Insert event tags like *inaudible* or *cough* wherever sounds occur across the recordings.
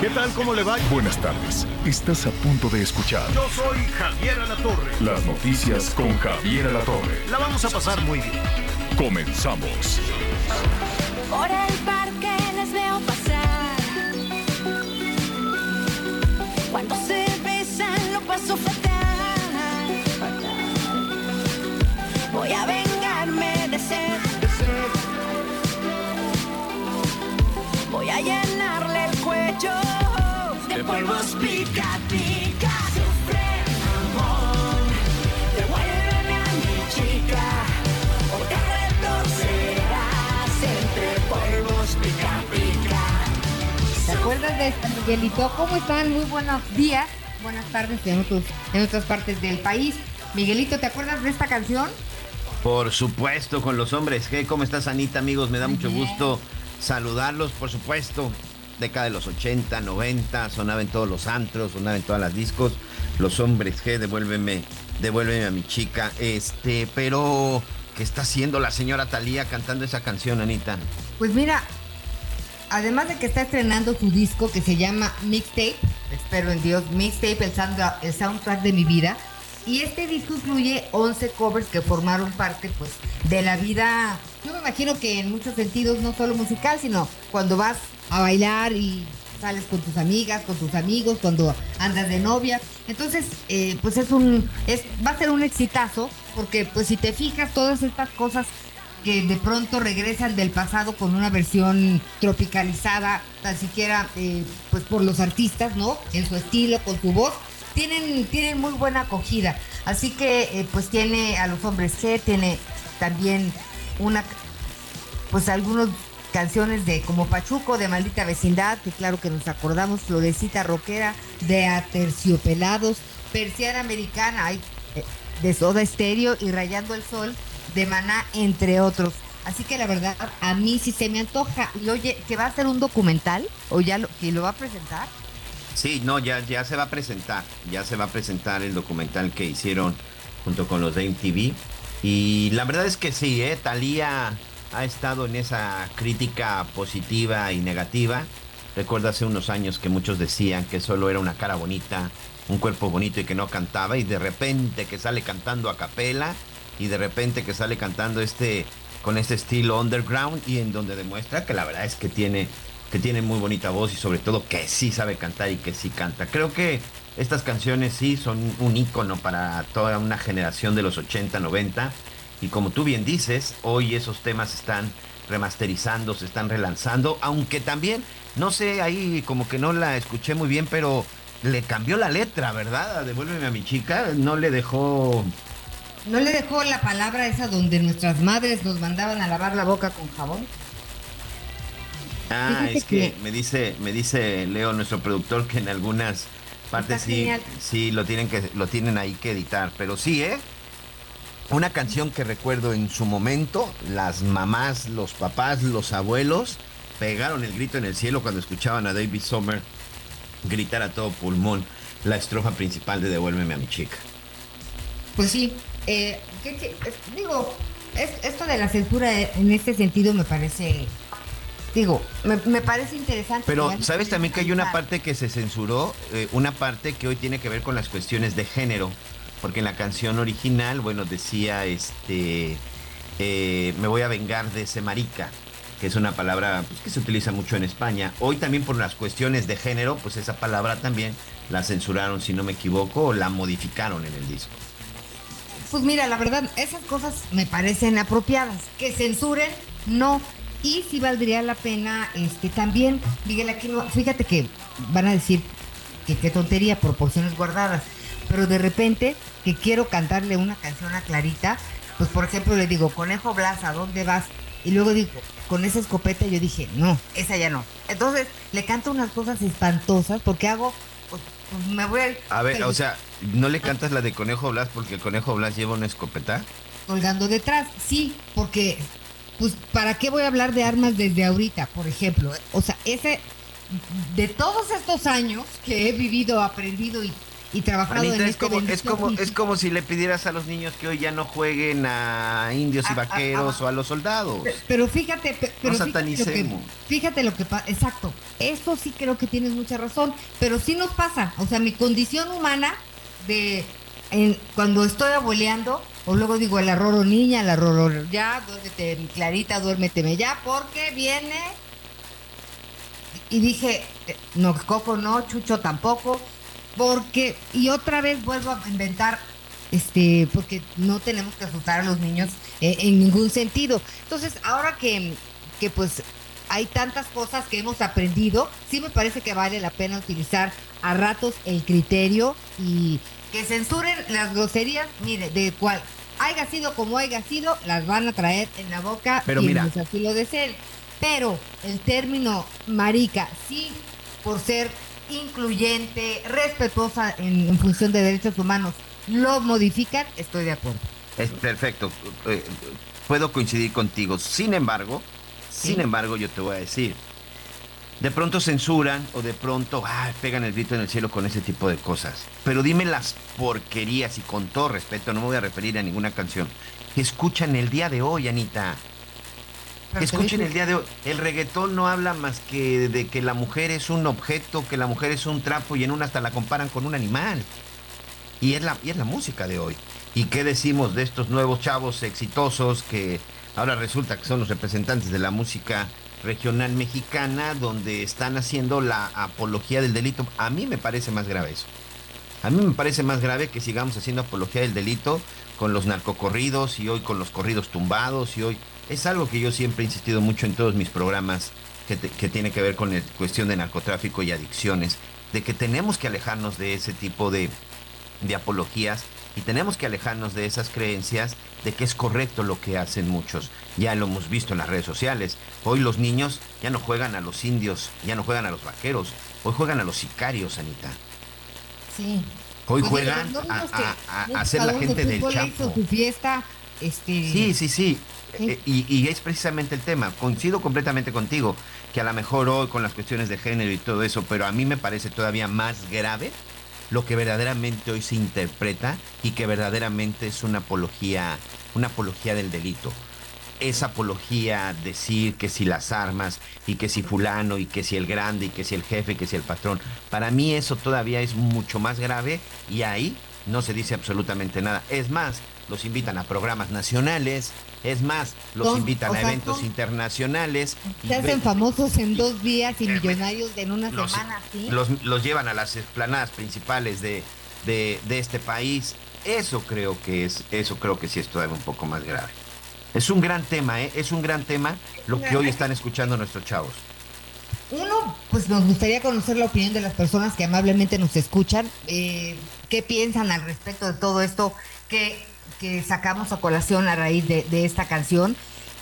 ¿Qué tal? ¿Cómo le va? Buenas tardes. Estás a punto de escuchar Yo soy Javier Alatorre. las noticias con Javier Alatorre. La vamos a pasar muy bien. Comenzamos. Por el parque les veo pasar. Cuando se besan lo paso fatal. Voy a vengarme polvos pica pica. Sufre amor, devuélveme a mi chica. O te retorcerás entre polvos pica pica. ¿Te acuerdas de esta, Miguelito? ¿Cómo están? Muy buenos días, buenas tardes en, otros, en otras partes del país. Miguelito, ¿te acuerdas de esta canción? Por supuesto, con los hombres G. ¿Cómo estás, Anita, amigos? Me da mucho gusto saludarlos, por supuesto. Década de los 80, 90, sonaba en todos los antros, sonaba en todas las discos. Los hombres G, devuélveme, devuélveme a mi chica. Este, pero, ¿qué está haciendo la señora Talía cantando esa canción, Anita? Pues mira, además de que está estrenando su disco que se llama Mixtape, espero en Dios, Mixtape, el, sound- el soundtrack de mi vida. Y este disco incluye 11 covers que formaron parte, pues, de la vida. Yo me imagino que en muchos sentidos, no solo musical, sino cuando vas a bailar y sales con tus amigas, con tus amigos, cuando andas de novia. Entonces, eh, pues es un, es, va a ser un exitazo, porque pues si te fijas, todas estas cosas que de pronto regresan del pasado con una versión tropicalizada, tan siquiera eh, pues por los artistas, ¿no? En su estilo, con su voz, tienen, tienen muy buena acogida. Así que eh, pues tiene a los hombres G, tiene también una pues algunas canciones de como Pachuco, de Maldita Vecindad, que claro que nos acordamos, Florecita Roquera, de Aterciopelados, Persiana Americana, ay, eh, de Soda Stereo y Rayando el Sol, de Maná, entre otros. Así que la verdad, a mí sí se me antoja. Y oye, que va a ser un documental, o ya lo, lo va a presentar. Sí, no, ya, ya se va a presentar. Ya se va a presentar el documental que hicieron junto con los de MTV. Y la verdad es que sí, ¿eh? Talía ha estado en esa crítica positiva y negativa. Recuerdo hace unos años que muchos decían que solo era una cara bonita, un cuerpo bonito y que no cantaba. Y de repente que sale cantando a capela. Y de repente que sale cantando este con este estilo underground y en donde demuestra que la verdad es que tiene que tiene muy bonita voz y sobre todo que sí sabe cantar y que sí canta. Creo que estas canciones sí son un ícono para toda una generación de los 80, 90 y como tú bien dices, hoy esos temas están remasterizando, se están relanzando, aunque también, no sé, ahí como que no la escuché muy bien, pero le cambió la letra, ¿verdad? Devuélveme a mi chica, no le dejó... ¿No le dejó la palabra esa donde nuestras madres nos mandaban a lavar la boca con jabón? Ah, Fíjate es que, que- me dice, me dice Leo, nuestro productor, que en algunas partes sí, genial. sí lo tienen que, lo tienen ahí que editar. Pero sí, ¿eh? Una canción que recuerdo en su momento, las mamás, los papás, los abuelos pegaron el grito en el cielo cuando escuchaban a David Sommer gritar a todo pulmón la estrofa principal de Devuélveme a mi chica. Pues sí, eh, ¿qué- qué- es- digo, es- esto de la censura en este sentido me parece, digo, me, me parece interesante. Pero sabes también que hay una parte que se censuró, eh, una parte que hoy tiene que ver con las cuestiones de género, porque en la canción original, bueno, decía, este, eh, me voy a vengar de ese marica, que es una palabra pues, que se utiliza mucho en España. Hoy también por las cuestiones de género, pues esa palabra también la censuraron, si no me equivoco, o la modificaron en el disco. Pues mira, la verdad, esas cosas me parecen apropiadas. Que censuren, no. Y si valdría la pena, este, también, Miguel Aquino, fíjate que van a decir que qué tontería, proporciones guardadas. Pero de repente, que quiero cantarle una canción a Clarita, pues por ejemplo le digo, Conejo Blas, ¿a dónde vas? Y luego digo, con esa escopeta yo dije, no, esa ya no. Entonces le canto unas cosas espantosas porque hago, pues, pues, me voy a... A ver, o sea, ¿no le cantas la de Conejo Blas porque el Conejo Blas lleva una escopeta? Colgando detrás, sí, porque, pues, ¿para qué voy a hablar de armas desde ahorita, por ejemplo? O sea, ese, de todos estos años que he vivido, aprendido y y trabajado Anita, en es este como, es como, es como si le pidieras a los niños que hoy ya no jueguen a indios y Ah, ah, vaqueros ah. o a los soldados. Pero fíjate, pe- pero No fíjate lo que, satanicemos. fíjate lo que pasa, exacto, eso sí creo que tienes mucha razón, pero sí nos pasa, o sea, mi condición humana de en- cuando estoy abueleando, o luego digo el arroro niña, el arroro ya, duérmete mi clarita, duérmeteme ya, porque viene y dije, no, Coco no, Chucho tampoco, porque, y otra vez vuelvo a inventar, este, porque no tenemos que asustar a los niños eh, en ningún sentido. Entonces, ahora que, que pues hay tantas cosas que hemos aprendido, sí me parece que vale la pena utilizar a ratos el criterio y que censuren las groserías, mire, de cual haya sido como haya sido, las van a traer en la boca Pero quienes mira. así lo deseen. Pero el término marica, sí, por ser incluyente, respetuosa en, en función de derechos humanos, lo modifican, estoy de acuerdo. Es perfecto. eh, puedo coincidir contigo. Sin embargo, sin embargo, yo te voy a decir. De pronto censuran o de pronto ay, pegan el grito en el cielo con ese tipo de cosas. Pero dime las porquerías y con todo respeto, no me voy a referir a ninguna canción. Que escuchan el día de hoy, Anita. Escuchen el día de hoy. El reggaetón no habla más que de que la mujer es un objeto, que la mujer es un trapo y en una hasta la comparan con un animal. Y es la, y es la música de hoy. ¿Y qué decimos de estos nuevos chavos exitosos que ahora resulta que son los representantes de la música regional mexicana donde están haciendo la apología del delito? A mí me parece más grave eso. A mí me parece más grave que sigamos haciendo apología del delito con los narcocorridos y hoy con los corridos tumbados y hoy es algo que yo siempre he insistido mucho en todos mis programas que, te- que tiene que ver con la cuestión de narcotráfico y adicciones, de que tenemos que alejarnos de ese tipo de, de apologías y tenemos que alejarnos de esas creencias de que es correcto lo que hacen muchos. Ya lo hemos visto en las redes sociales. Hoy los niños ya no juegan a los indios, ya no juegan a los vaqueros, hoy juegan a los sicarios, Anita. Sí. Hoy Oye, juegan a, a- a- un a ser la gente del Chapo. su fiesta, este... Sí, sí, sí. Eh, Y, y es precisamente el tema. Coincido completamente contigo, que a lo mejor hoy con las cuestiones de género y todo eso, pero a mí me parece todavía más grave lo que verdaderamente hoy se interpreta y que verdaderamente es una apología, una apología del delito. Esa apología decir que si las armas y que si fulano y que si el grande y que si el jefe y que si el patrón, para mí eso todavía es mucho más grave y ahí no se dice absolutamente nada. Es más, los invitan a programas nacionales, es más, los Son- invitan a sea, eventos son- internacionales. Se hacen ven- famosos en dos días y millonarios en una los, semana, ¿sí? los, los llevan a las esplanadas principales de, de, de este país. Eso creo que es, eso creo que sí es todavía un poco más grave. Es un gran tema, ¿eh? Es un gran tema lo que hoy están escuchando nuestros chavos. Uno, pues nos gustaría conocer la opinión de las personas que amablemente nos escuchan. eh, ¿Qué piensan al respecto de todo esto que, que sacamos a colación a raíz de, esta canción?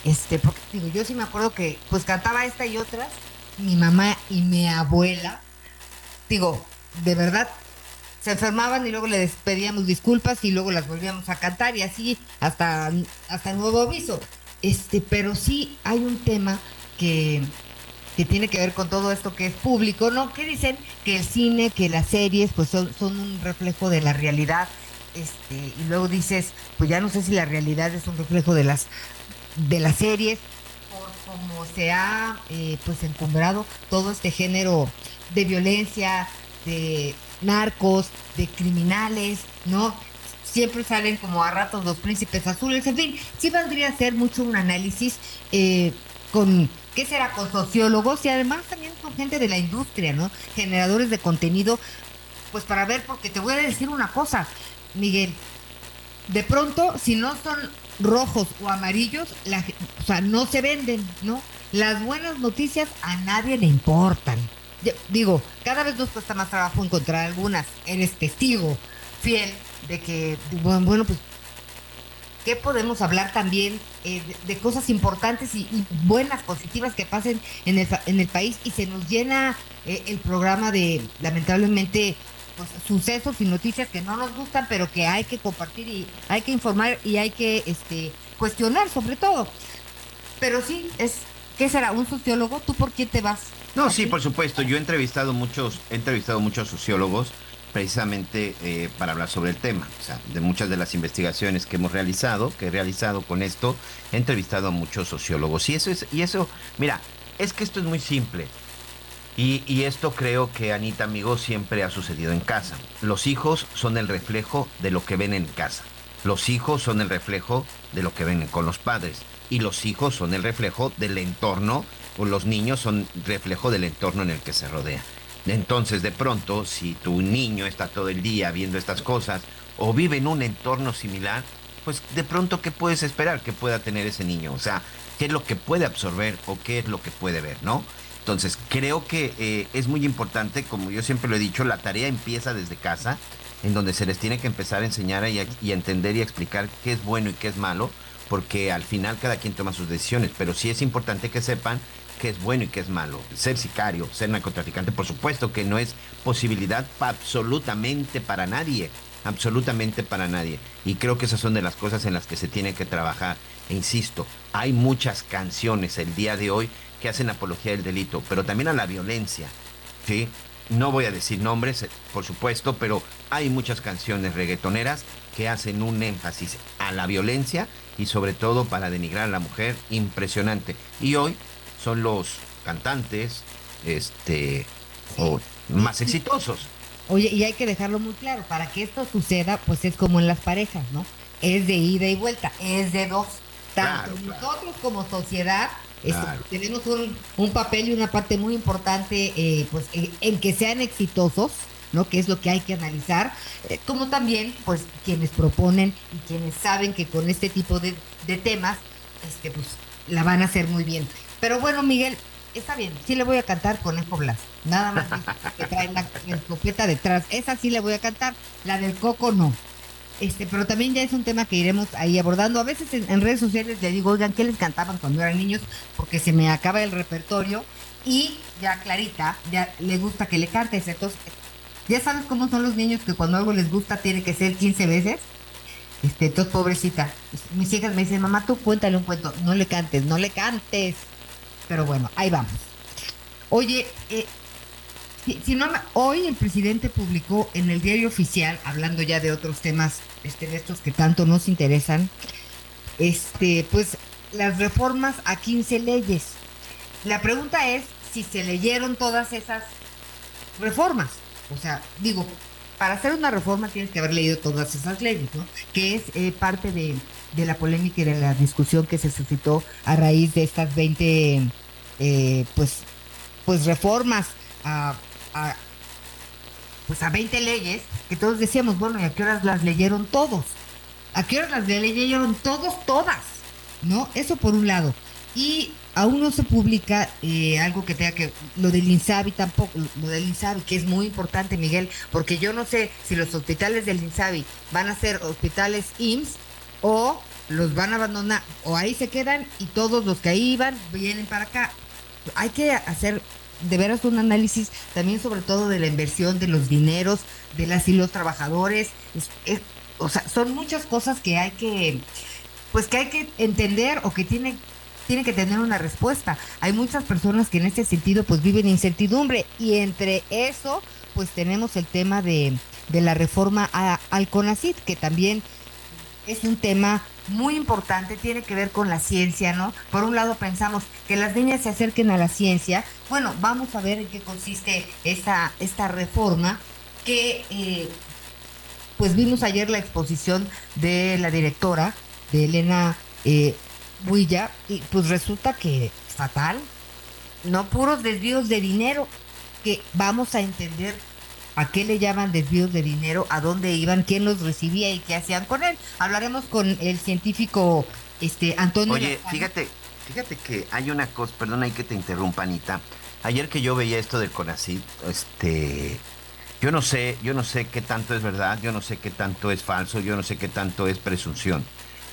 Este, porque digo, yo sí me acuerdo que pues cantaba esta y otras, mi mamá y mi abuela. Digo, de verdad, se enfermaban y luego le pedíamos disculpas y luego las volvíamos a cantar y así hasta, hasta nuevo aviso. Este, pero sí hay un tema que, que tiene que ver con todo esto que es público, ¿no? Que dicen que el cine, que las series, pues son, son un reflejo de la realidad. Este, y luego dices, pues ya no sé si la realidad es un reflejo de las de las series, por cómo se ha eh, pues encumbrado todo este género de violencia, de narcos, de criminales, ¿no? Siempre salen como a ratos los príncipes azules, en fin, sí valdría a ser mucho un análisis eh, con, ¿qué será? Con sociólogos y además también con gente de la industria, ¿no? Generadores de contenido, pues para ver, porque te voy a decir una cosa, Miguel, de pronto, si no son rojos o amarillos, la o sea, no se venden, ¿no? Las buenas noticias a nadie le importan. Yo- digo, cada vez nos cuesta más trabajo encontrar algunas. Eres testigo fiel de que, bueno, bueno, pues qué podemos hablar también eh, de, cosas importantes y, buenas, positivas que pasen en el, en el país y se nos llena eh, el programa de, lamentablemente, pues, sucesos y noticias que no nos gustan, pero que hay que compartir y hay que informar y hay que este, cuestionar sobre todo. Pero sí, es, ¿qué será? ¿Un sociólogo? ¿Tú por quién te vas? No, sí, por supuesto. Yo he entrevistado muchos, he entrevistado muchos sociólogos precisamente eh, para hablar sobre el tema. O sea, de muchas de las investigaciones que hemos realizado, que he realizado con esto, he entrevistado a muchos sociólogos. Y eso es, y eso, mira, es que esto es muy simple. Y, esto creo que, Anita, amigo, siempre ha sucedido en casa. Los hijos son el reflejo de lo que ven en casa. Los hijos son el reflejo de lo que ven con los padres. Y los hijos son el reflejo del entorno, o los niños son reflejo del entorno en el que se rodea. Entonces, de pronto, si tu niño está todo el día viendo estas cosas o vive en un entorno similar, pues de pronto, ¿qué puedes esperar que pueda tener ese niño? O sea, ¿qué es lo que puede absorber o qué es lo que puede ver, no? Entonces, creo que eh, es muy importante, como yo siempre lo he dicho, la tarea empieza desde casa, en donde se les tiene que empezar a enseñar a, y entender y explicar qué es bueno y qué es malo, porque al final cada quien toma sus decisiones, pero sí es importante que sepan qué es bueno y qué es malo. Ser sicario, ser narcotraficante, por supuesto que no es posibilidad pa- absolutamente para nadie, absolutamente para nadie. Y creo que esas son de las cosas en las que se tiene que trabajar. E insisto, hay muchas canciones el día de hoy que hacen apología del delito, pero también a la violencia. ¿sí? No voy a decir nombres, eh, por supuesto, pero hay muchas canciones reggaetoneras que hacen un énfasis a la violencia y sobre todo para denigrar a la mujer impresionante. Y hoy son los cantantes este más exitosos. Oye, y hay que dejarlo muy claro, para que esto suceda, pues es como en las parejas, ¿no? Es de ida y vuelta, es de dos. Tanto Claro, claro. nosotros como sociedad este, tenemos un, un papel y una parte muy importante eh, pues en, en que sean exitosos, ¿no? Que es lo que hay que analizar, eh, como también pues quienes proponen y quienes saben que con este tipo de, de temas, este, pues la van a hacer muy bien. Pero bueno, Miguel, está bien, sí le voy a cantar Conejo Blas. Nada más que trae la escopeta detrás. Esa sí le voy a cantar, la del coco no. Este, pero también ya es un tema que iremos ahí abordando. A veces en, redes sociales le digo, oigan, ¿qué les cantaban cuando eran niños? Porque se me acaba el repertorio. Y ya Clarita, ya le gusta que le cantes. Entonces, ya sabes cómo son los niños que cuando algo les gusta tiene que ser 15 veces. Este, entonces, pobrecita. Mis hijas me dicen, mamá, tú cuéntale un cuento. No le cantes, no le cantes. Pero bueno, ahí vamos. Oye, eh, si, no, hoy el presidente publicó en el diario oficial, hablando ya de otros temas, este, de estos que tanto nos interesan, este, pues las reformas a 15 leyes. La pregunta es si se leyeron todas esas reformas. O sea, digo, para hacer una reforma tienes que haber leído todas esas leyes, ¿no? Que es eh, parte de, de la polémica y de la discusión que se suscitó a raíz de estas 20, eh, pues, pues reformas a, pues a 20 leyes que todos decíamos, bueno, ¿y a qué horas las leyeron todos? ¿A qué horas las leyeron todos, todas? ¿No? Eso por un lado. Y aún no se publica eh, algo que tenga que... Lo del INSABI tampoco, lo del INSABI, que es muy importante, Miguel, porque yo no sé si los hospitales del INSABI van a ser hospitales IMSS o los van a abandonar, o ahí se quedan y todos los que ahí iban vienen para acá. Hay que hacer de veras un análisis también sobre todo de la inversión de los dineros de las y los trabajadores. Es- es- o sea son muchas cosas que hay que pues que hay que entender o que tiene tiene que tener una respuesta. Hay muchas personas que en este sentido pues viven incertidumbre y entre eso pues tenemos el tema de, de la reforma a- al CONACIT que también es un tema muy importante, tiene que ver con la ciencia, ¿no? Por un lado pensamos que las niñas se acerquen a la ciencia. Bueno, vamos a ver en qué consiste esta, esta reforma que eh, pues vimos ayer la exposición de la directora, de Elena eh, Builla, y pues resulta que fatal, no puros desvíos de dinero, que vamos a entender a qué le llaman desvíos de dinero, a dónde iban, quién los recibía y qué hacían con él. Hablaremos con el científico este Antonio. Oye, fíjate, fíjate que hay una cosa, perdón, hay que te interrumpa, Anita. Ayer que yo veía esto del CONACYT, este, yo no sé, yo no sé qué tanto es verdad, yo no sé qué tanto es falso, yo no sé qué tanto es presunción.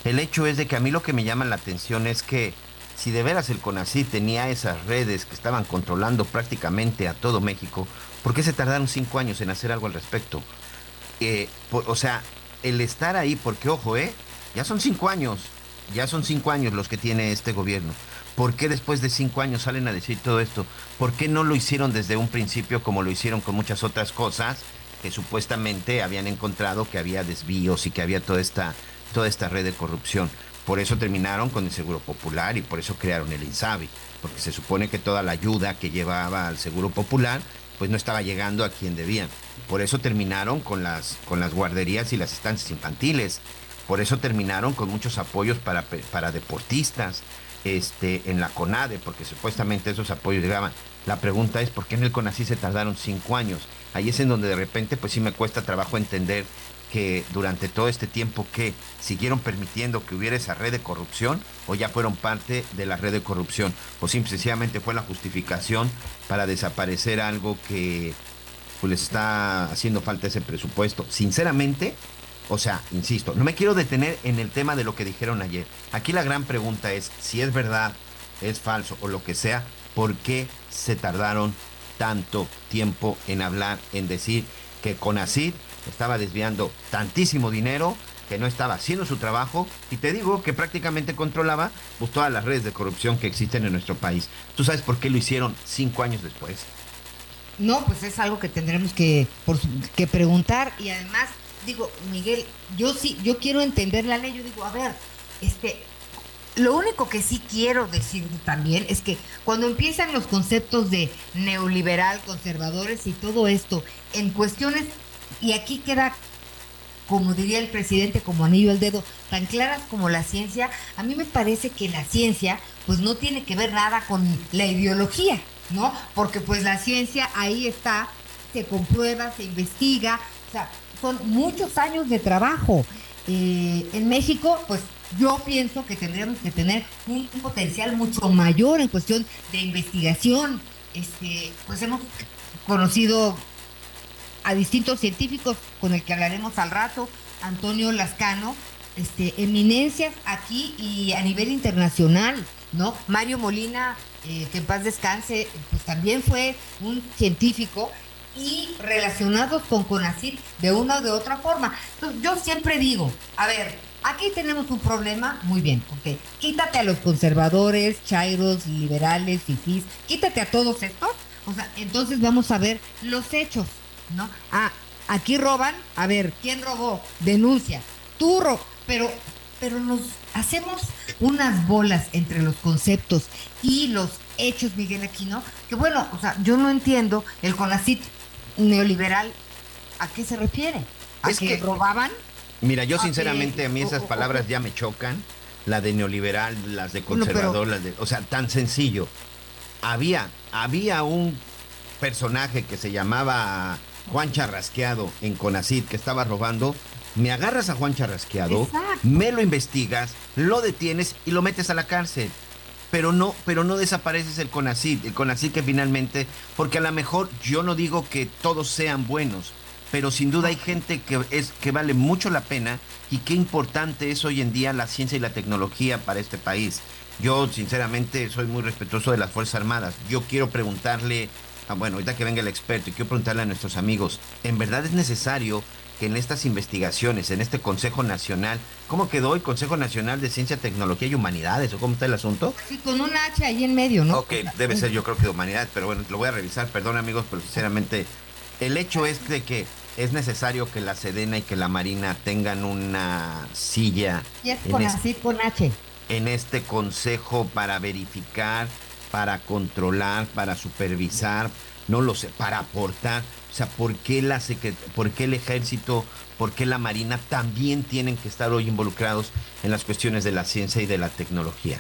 El hecho es de que a mí lo que me llama la atención es que si de veras el CONACYT tenía esas redes que estaban controlando prácticamente a todo México, ¿por qué se tardaron cinco años en hacer algo al respecto? Eh, o sea, el estar ahí, porque ojo, ¿eh? Ya son cinco años, ya son cinco años los que tiene este gobierno. ¿Por qué después de cinco años salen a decir todo esto? ¿Por qué no lo hicieron desde un principio como lo hicieron con muchas otras cosas que supuestamente habían encontrado que había desvíos y que había toda esta, toda esta red de corrupción? Por eso terminaron con el Seguro Popular y por eso crearon el INSABI, porque se supone que toda la ayuda que llevaba al Seguro Popular pues no estaba llegando a quien debían. Por eso terminaron con las, con las guarderías y las estancias infantiles. Por eso terminaron con muchos apoyos para, para deportistas este, en la CONADE, porque supuestamente esos apoyos llegaban. La pregunta es, ¿por qué en el CONACYT se tardaron cinco años? Ahí es en donde de repente, pues sí me cuesta trabajo entender que durante todo este tiempo que siguieron permitiendo que hubiera esa red de corrupción o ya fueron parte de la red de corrupción o simple- sencillamente fue la justificación para desaparecer algo que pues les está haciendo falta ese presupuesto. Sinceramente, o sea, insisto, no me quiero detener en el tema de lo que dijeron ayer. Aquí la gran pregunta es si es verdad, es falso o lo que sea, ¿por qué se tardaron tanto tiempo en hablar, en decir que Conacid estaba desviando tantísimo dinero, que no estaba haciendo su trabajo y te digo que prácticamente controlaba pues, todas las redes de corrupción que existen en nuestro país. ¿Tú sabes por qué lo hicieron cinco años después? No, pues es algo que tendremos que, que preguntar y además, digo, Miguel, yo sí, yo quiero entender la ley, yo digo, a ver, este, lo único que sí quiero decir también es que cuando empiezan los conceptos de neoliberal, conservadores y todo esto en cuestiones, y aquí queda, como diría el presidente, como anillo al dedo, tan claras como la ciencia, a mí me parece que la ciencia pues no tiene que ver nada con la ideología, ¿no? Porque pues la ciencia ahí está, se comprueba, se investiga, o sea, son muchos años de trabajo. Eh, en México, pues yo pienso que tendríamos que tener un, potencial mucho mayor en cuestión de investigación. Este, pues hemos conocido a distintos científicos con el que hablaremos al rato, Antonio Lascano, este, eminencias aquí y a nivel internacional, ¿no? Mario Molina, eh, que en paz descanse, pues también fue un científico y relacionados con CONACYT de una o de otra forma. Entonces, yo siempre digo, a ver, aquí tenemos un problema, muy bien, ok, quítate a los conservadores, chairos, liberales, fifís, quítate a todos estos, o sea, entonces vamos a ver los hechos, ¿no? Ah, aquí roban, a ver, ¿quién robó? Denuncia, tú ro pero, pero nos hacemos unas bolas entre los conceptos y los hechos, Miguel Aquino, que bueno, o sea, yo no entiendo el CONACIT neoliberal, ¿a qué se refiere? ¿A Es que, que- robaban? Mira, yo sinceramente a mí esas palabras ya me chocan. La de neoliberal, las de conservador, las de... O sea, tan sencillo. Había, había un personaje que se llamaba Juan Charrasqueado en Conacid que estaba robando. Me agarras a Juan Charrasqueado, Exacto. me lo investigas, lo detienes y lo metes a la cárcel. Pero no, pero no desapareces el CONACID, el CONACID que finalmente, porque a lo mejor yo no digo que todos sean buenos, pero sin duda hay gente que es que vale mucho la pena y qué importante es hoy en día la ciencia y la tecnología para este país. Yo sinceramente soy muy respetuoso de las Fuerzas Armadas. Yo quiero preguntarle, ah, bueno, ahorita que venga el experto, y quiero preguntarle a nuestros amigos, ¿en verdad es necesario que en estas investigaciones, en este Consejo Nacional, ¿cómo quedó el Consejo Nacional de Ciencia, Tecnología y Humanidades o cómo está el asunto? Sí, con un H ahí en medio, ¿no? Ok, debe ser yo creo que de humanidad, pero bueno, lo voy a revisar, perdón amigos, pero sinceramente el hecho es de que es necesario que la Sedena y que la Marina tengan una silla Y es en, es- CONACIT con H. en este consejo para verificar, para controlar, para supervisar, no lo sé, para aportar. O sea, ¿por qué, la secret- ¿por qué el ejército, por qué la Marina también tienen que estar hoy involucrados en las cuestiones de la ciencia y de la tecnología?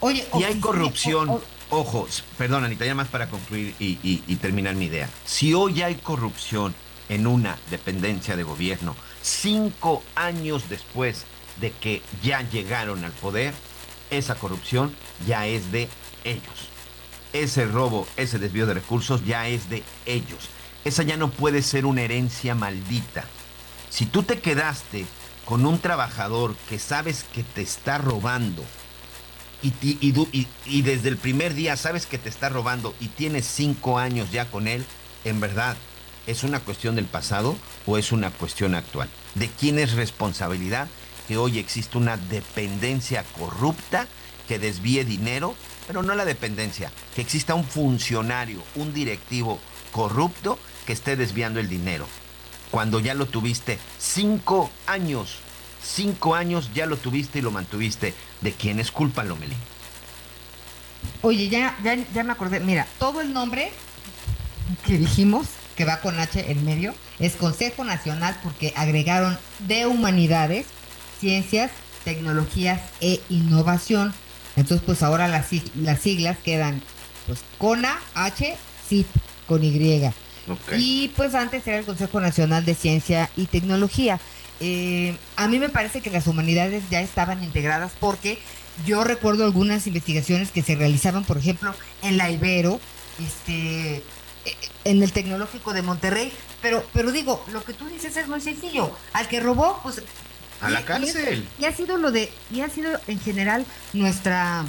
Oye, Y hay corrupción. o- o- Ojo, s- perdón, Anita, ya más para concluir y, y- y terminar mi idea. Si hoy hay corrupción en una dependencia de gobierno, cinco años después de que ya llegaron al poder, esa corrupción ya es de ellos. Ese robo, ese desvío de recursos ya es de ellos. Esa ya no puede ser una herencia maldita. Si tú te quedaste con un trabajador que sabes que te está robando y, desde el primer día sabes que te está robando y tienes cinco años ya con él, en verdad, ¿es una cuestión del pasado o es una cuestión actual? ¿De quién es responsabilidad que hoy existe una dependencia corrupta que desvíe dinero? Pero no la dependencia, que exista un funcionario, un directivo corrupto que esté desviando el dinero. Cuando ya lo tuviste cinco años, cinco años ya lo tuviste y lo mantuviste. ¿De quién es culpa, Lomelí? Oye, ya, ya, ya me acordé. Mira, todo el nombre que dijimos, que va con H en medio, es Consejo Nacional porque agregaron de Humanidades, Ciencias, Tecnologías e Innovación. Entonces, pues ahora las, las siglas quedan, pues, CONA, H, CIP, con Y. Y pues antes era el Consejo Nacional de Ciencia y Tecnología. Eh, a mí me parece que las humanidades ya estaban integradas porque yo recuerdo algunas investigaciones que se realizaban, por ejemplo, en la Ibero, este, en el Tecnológico de Monterrey, pero, pero digo, lo que tú dices es muy sencillo. Al que robó, pues A la y- cárcel. Y, ha sido lo de, y ha sido en general nuestra,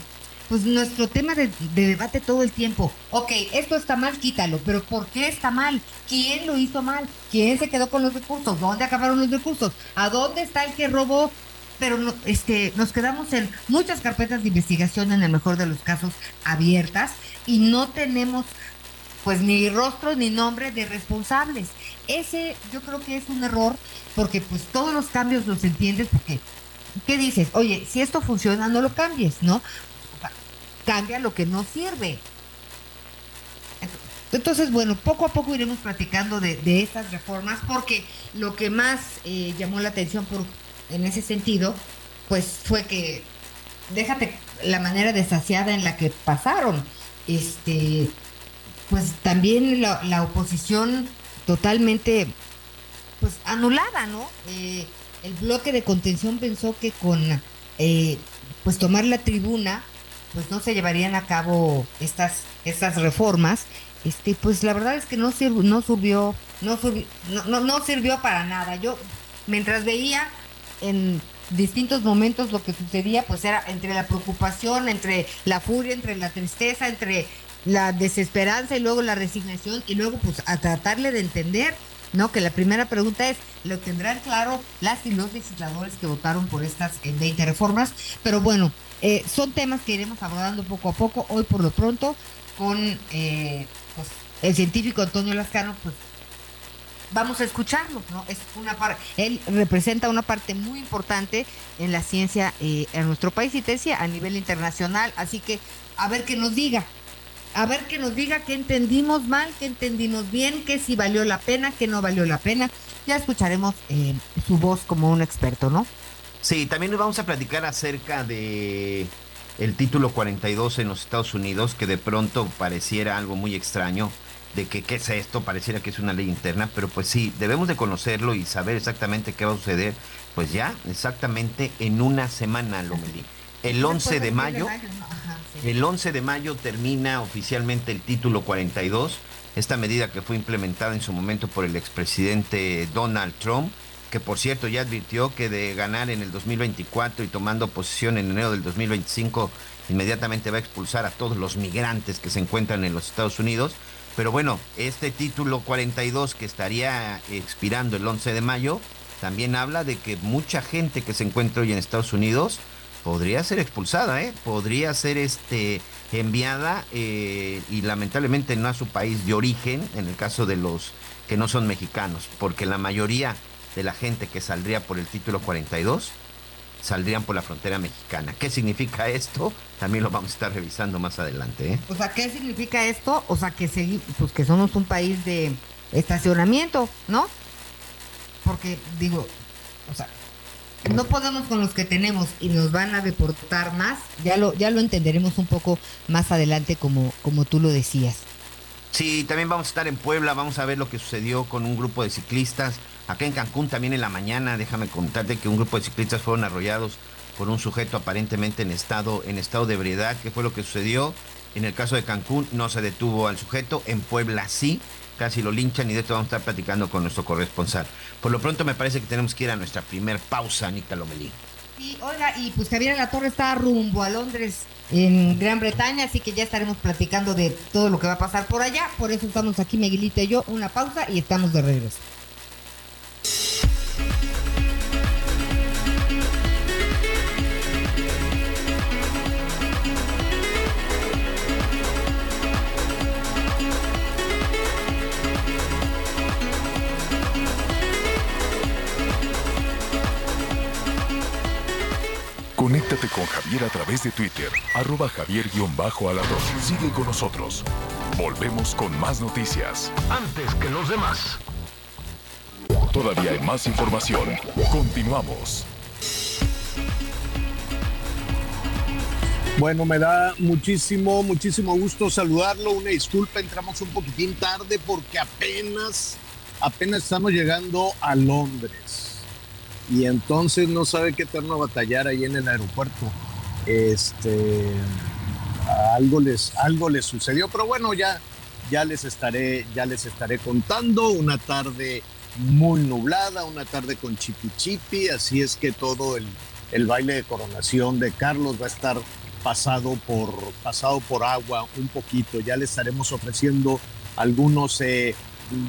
pues nuestro tema de, de debate todo el tiempo. Ok, esto está mal, quítalo, pero ¿por qué está mal? ¿Quién lo hizo mal? ¿Quién se quedó con los recursos? ¿Dónde acabaron los recursos? ¿A dónde está el que robó? Pero no, este, nos quedamos en muchas carpetas de investigación, en el mejor de los casos, abiertas, y no tenemos pues ni rostro ni nombre de responsables. Ese yo creo que es un error porque pues todos los cambios los entiendes porque ¿qué dices? Oye, si esto funciona no lo cambies, ¿no? Cambia lo que no sirve. Entonces, bueno, poco a poco iremos platicando de, de estas reformas porque lo que más eh, llamó la atención por, en ese sentido, pues fue que déjate la manera desasiada en la que pasaron. Este, pues también la, la oposición totalmente pues anulada, ¿no? Eh, el bloque de contención pensó que con eh, pues tomar la tribuna pues no se llevarían a cabo estas estas reformas este pues la verdad es que no sirvió no sirvió no, no, no, no sirvió para nada yo mientras veía en distintos momentos lo que sucedía pues era entre la preocupación entre la furia entre la tristeza entre la desesperanza y luego la resignación y luego pues a tratarle de entender no que la primera pregunta es lo tendrán claro las y los legisladores que votaron por estas eh, 20 reformas pero bueno eh, son temas que iremos abordando poco a poco. Hoy por lo pronto con eh, pues, el científico Antonio Lascano pues vamos a escucharlo, ¿no? Es una par- él representa una parte muy importante en la ciencia eh, en nuestro país y te a nivel internacional, así que a ver qué nos diga, a ver que nos diga qué entendimos mal, qué entendimos bien, qué si valió la pena, qué no valió la pena. Ya escucharemos eh, su voz como un experto, ¿no? Sí, también nos vamos a platicar acerca de el título 42 en los Estados Unidos, que de pronto pareciera algo muy extraño, de que qué es esto, pareciera que es una ley interna, pero pues sí, debemos de conocerlo y saber exactamente qué va a suceder, pues ya, exactamente en una semana, Lomelí. El 11 de mayo. El 11 de mayo termina oficialmente el título 42, esta medida que fue implementada en su momento por el expresidente Donald Trump, que por cierto ya advirtió que de ganar en el 2024 y tomando posesión en enero del 2025, inmediatamente va a expulsar a todos los migrantes que se encuentran en los Estados Unidos. Pero bueno, este título 42 que estaría expirando el 11 de mayo, también habla de que mucha gente que se encuentra hoy en Estados Unidos podría ser expulsada, ¿eh? podría ser este, enviada eh, y lamentablemente no a su país de origen, en el caso de los que no son mexicanos, porque la mayoría de la gente que saldría por el título 42 saldrían por la frontera mexicana. ¿Qué significa esto? También lo vamos a estar revisando más adelante. ¿eh? O sea, ¿qué significa esto? O sea, que pues que somos un país de estacionamiento, ¿no? Porque digo, o sea, no podemos con los que tenemos y nos van a deportar más. Ya lo ya lo entenderemos un poco más adelante como como tú lo decías. Sí, también vamos a estar en Puebla, vamos a ver lo que sucedió con un grupo de ciclistas. Acá en Cancún también en la mañana, déjame contarte que un grupo de ciclistas fueron arrollados por un sujeto aparentemente en estado, en estado de ebriedad. ¿Qué fue lo que sucedió? En el caso de Cancún no se detuvo al sujeto, en Puebla sí. Casi lo linchan y de esto vamos a estar platicando con nuestro corresponsal. Por lo pronto me parece que tenemos que ir a nuestra primer pausa, Anita Lomelí. Sí, oiga, y pues Javier La Torre está rumbo a Londres, en Gran Bretaña, así que ya estaremos platicando de todo lo que va a pasar por allá. Por eso estamos aquí, Miguelita y yo, una pausa y estamos de regreso. Conéctate con Javier a través de Twitter, arroba javier-alador. Sigue con nosotros. Volvemos con más noticias. Antes que los demás. Todavía hay más información. Continuamos. Bueno, me da muchísimo, muchísimo gusto saludarlo. Una disculpa, entramos un poquitín tarde porque apenas, apenas estamos llegando a Londres y entonces no sabe qué eterno batallar ahí en el aeropuerto. Este, algo les, algo les sucedió, pero bueno, ya, ya les estaré, ya les estaré contando. Una tarde muy nublada, una tarde con chipi chipi, así es que todo el, el baile de coronación de Carlos va a estar pasado por, pasado por agua un poquito. Ya les estaremos ofreciendo algunos eh,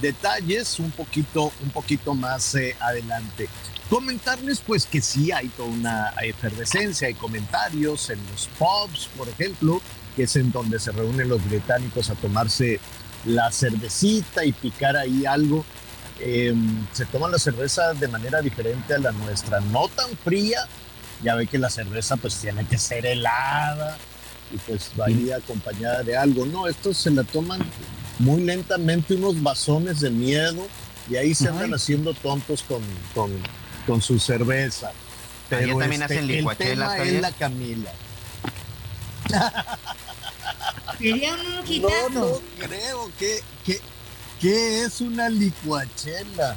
detalles un poquito, un poquito más eh, adelante. Comentarles pues que sí hay toda una efervescencia, hay comentarios en los pubs, por ejemplo, que es en donde se reúnen los británicos a tomarse la cervecita y picar ahí algo. Em, se toma la cerveza de manera diferente a la nuestra, no tan fría, ya ve que la cerveza pues tiene que ser helada y pues va ahí acompañada de algo. No, estos se la toman muy lentamente, unos vasones de miedo y ahí se andan haciendo tontos con, con, con su cerveza. Pero también este, hacen el licuachelas, tema es la Camila. *laughs* Sería un No, quitazo. no creo que, que, que es una licuachela.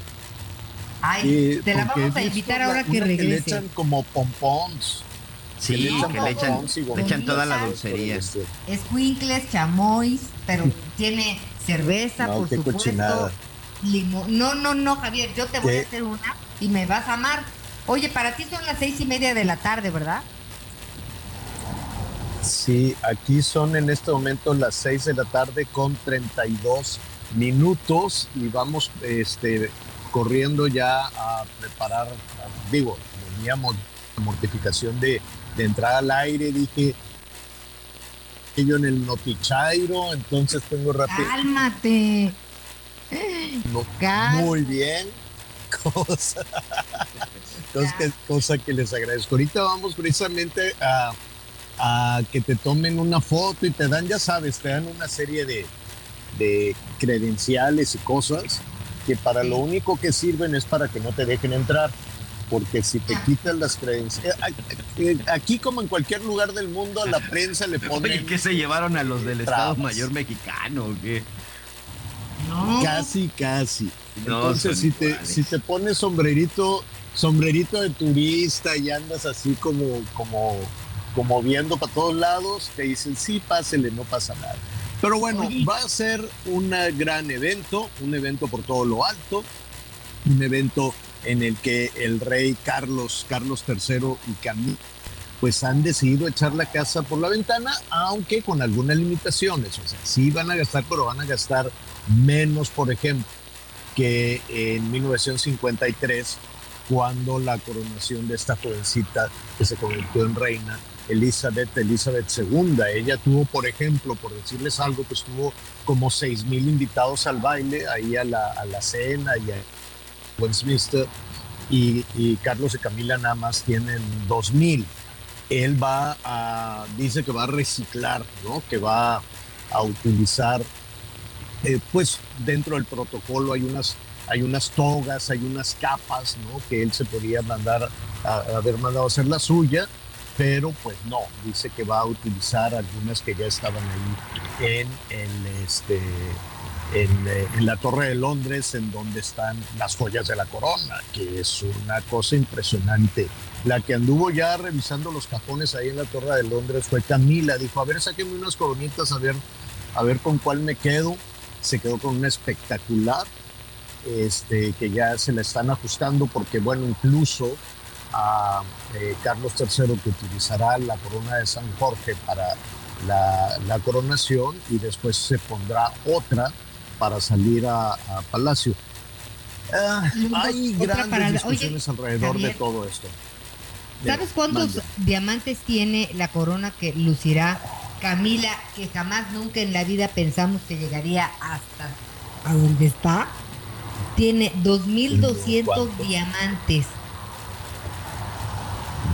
Ay, Eh, te la vamos a invitar ahora que una le regrese. echan como pompons. Sí, le echan que le echan, le echan toda la dulcería. Este, Escuincles, chamois, pero *laughs* tiene cerveza, No, por qué supuesto. cochinada. limón. No, no, no, Javier, yo te voy a hacer una y me vas a amar. Oye, para ti son las seis y media de la tarde, ¿verdad? Sí, aquí son en este momento las 6 de la tarde con 32 minutos y vamos este, corriendo ya a preparar, digo, veníamos la mortificación de, de entrar al aire, dije yo en el Notichairo, entonces tengo rápido. Cálmate. No, muy bien, cosa, cosa, que, cosa que les agradezco. Ahorita vamos precisamente a, a que te tomen una foto y te dan, ya sabes, te dan una serie de, de credenciales y cosas que para lo único que sirven es para que no te dejen entrar. Porque si te quitan las credenciales, aquí como en cualquier lugar del mundo, a la prensa le *laughs* Oye, ponen ¿qué se llevaron a los del Estado. Mayor Mexicano o qué? No. Casi, casi. No, Entonces, si te, si te pones sombrerito, sombrerito de turista y andas así como, como, como viendo para todos lados, te dicen, sí, pásele, no pasa nada. Pero bueno, Oye. va a ser un gran evento, un evento por todo lo alto, un evento en el que el rey Carlos, Carlos III y Camila, pues han decidido echar la casa por la ventana, aunque con algunas limitaciones. O sea, sí van a gastar, pero van a gastar menos, por ejemplo, que en 1953, cuando la coronación de esta jovencita que se convirtió en reina, Elizabeth, Elizabeth II. Ella tuvo, por ejemplo, por decirles algo, pues tuvo como 6 mil invitados al baile, ahí a la, a la cena y a Westminster, y, y Carlos y Camila nada más tienen 2 mil. Él va a, dice que va a reciclar, ¿no? Que va a utilizar eh, pues dentro del protocolo hay unas, hay unas togas, hay unas capas, ¿no? Que él se podría mandar a, a haber mandado a hacer la suya, pero pues no, dice que va a utilizar algunas que ya estaban ahí en, el, este, en, eh, en la Torre de Londres, en donde están las joyas de la corona, que es una cosa impresionante. La que anduvo ya revisando los cajones ahí en la Torre de Londres fue Camila, dijo, a ver, sáquenme unas coronitas, a ver, a ver con cuál me quedo se quedó con una espectacular este, que ya se la están ajustando porque, bueno, incluso a eh, Carlos III que utilizará la corona de San Jorge para la, coronación y después se pondrá otra para salir a, Palacio. Ah, hay grandes discusiones alrededor de todo esto. ¿Sabes cuántos diamantes tiene la corona que lucirá Camila, que jamás nunca en la vida pensamos que llegaría hasta a donde está? Tiene 2.200 diamantes.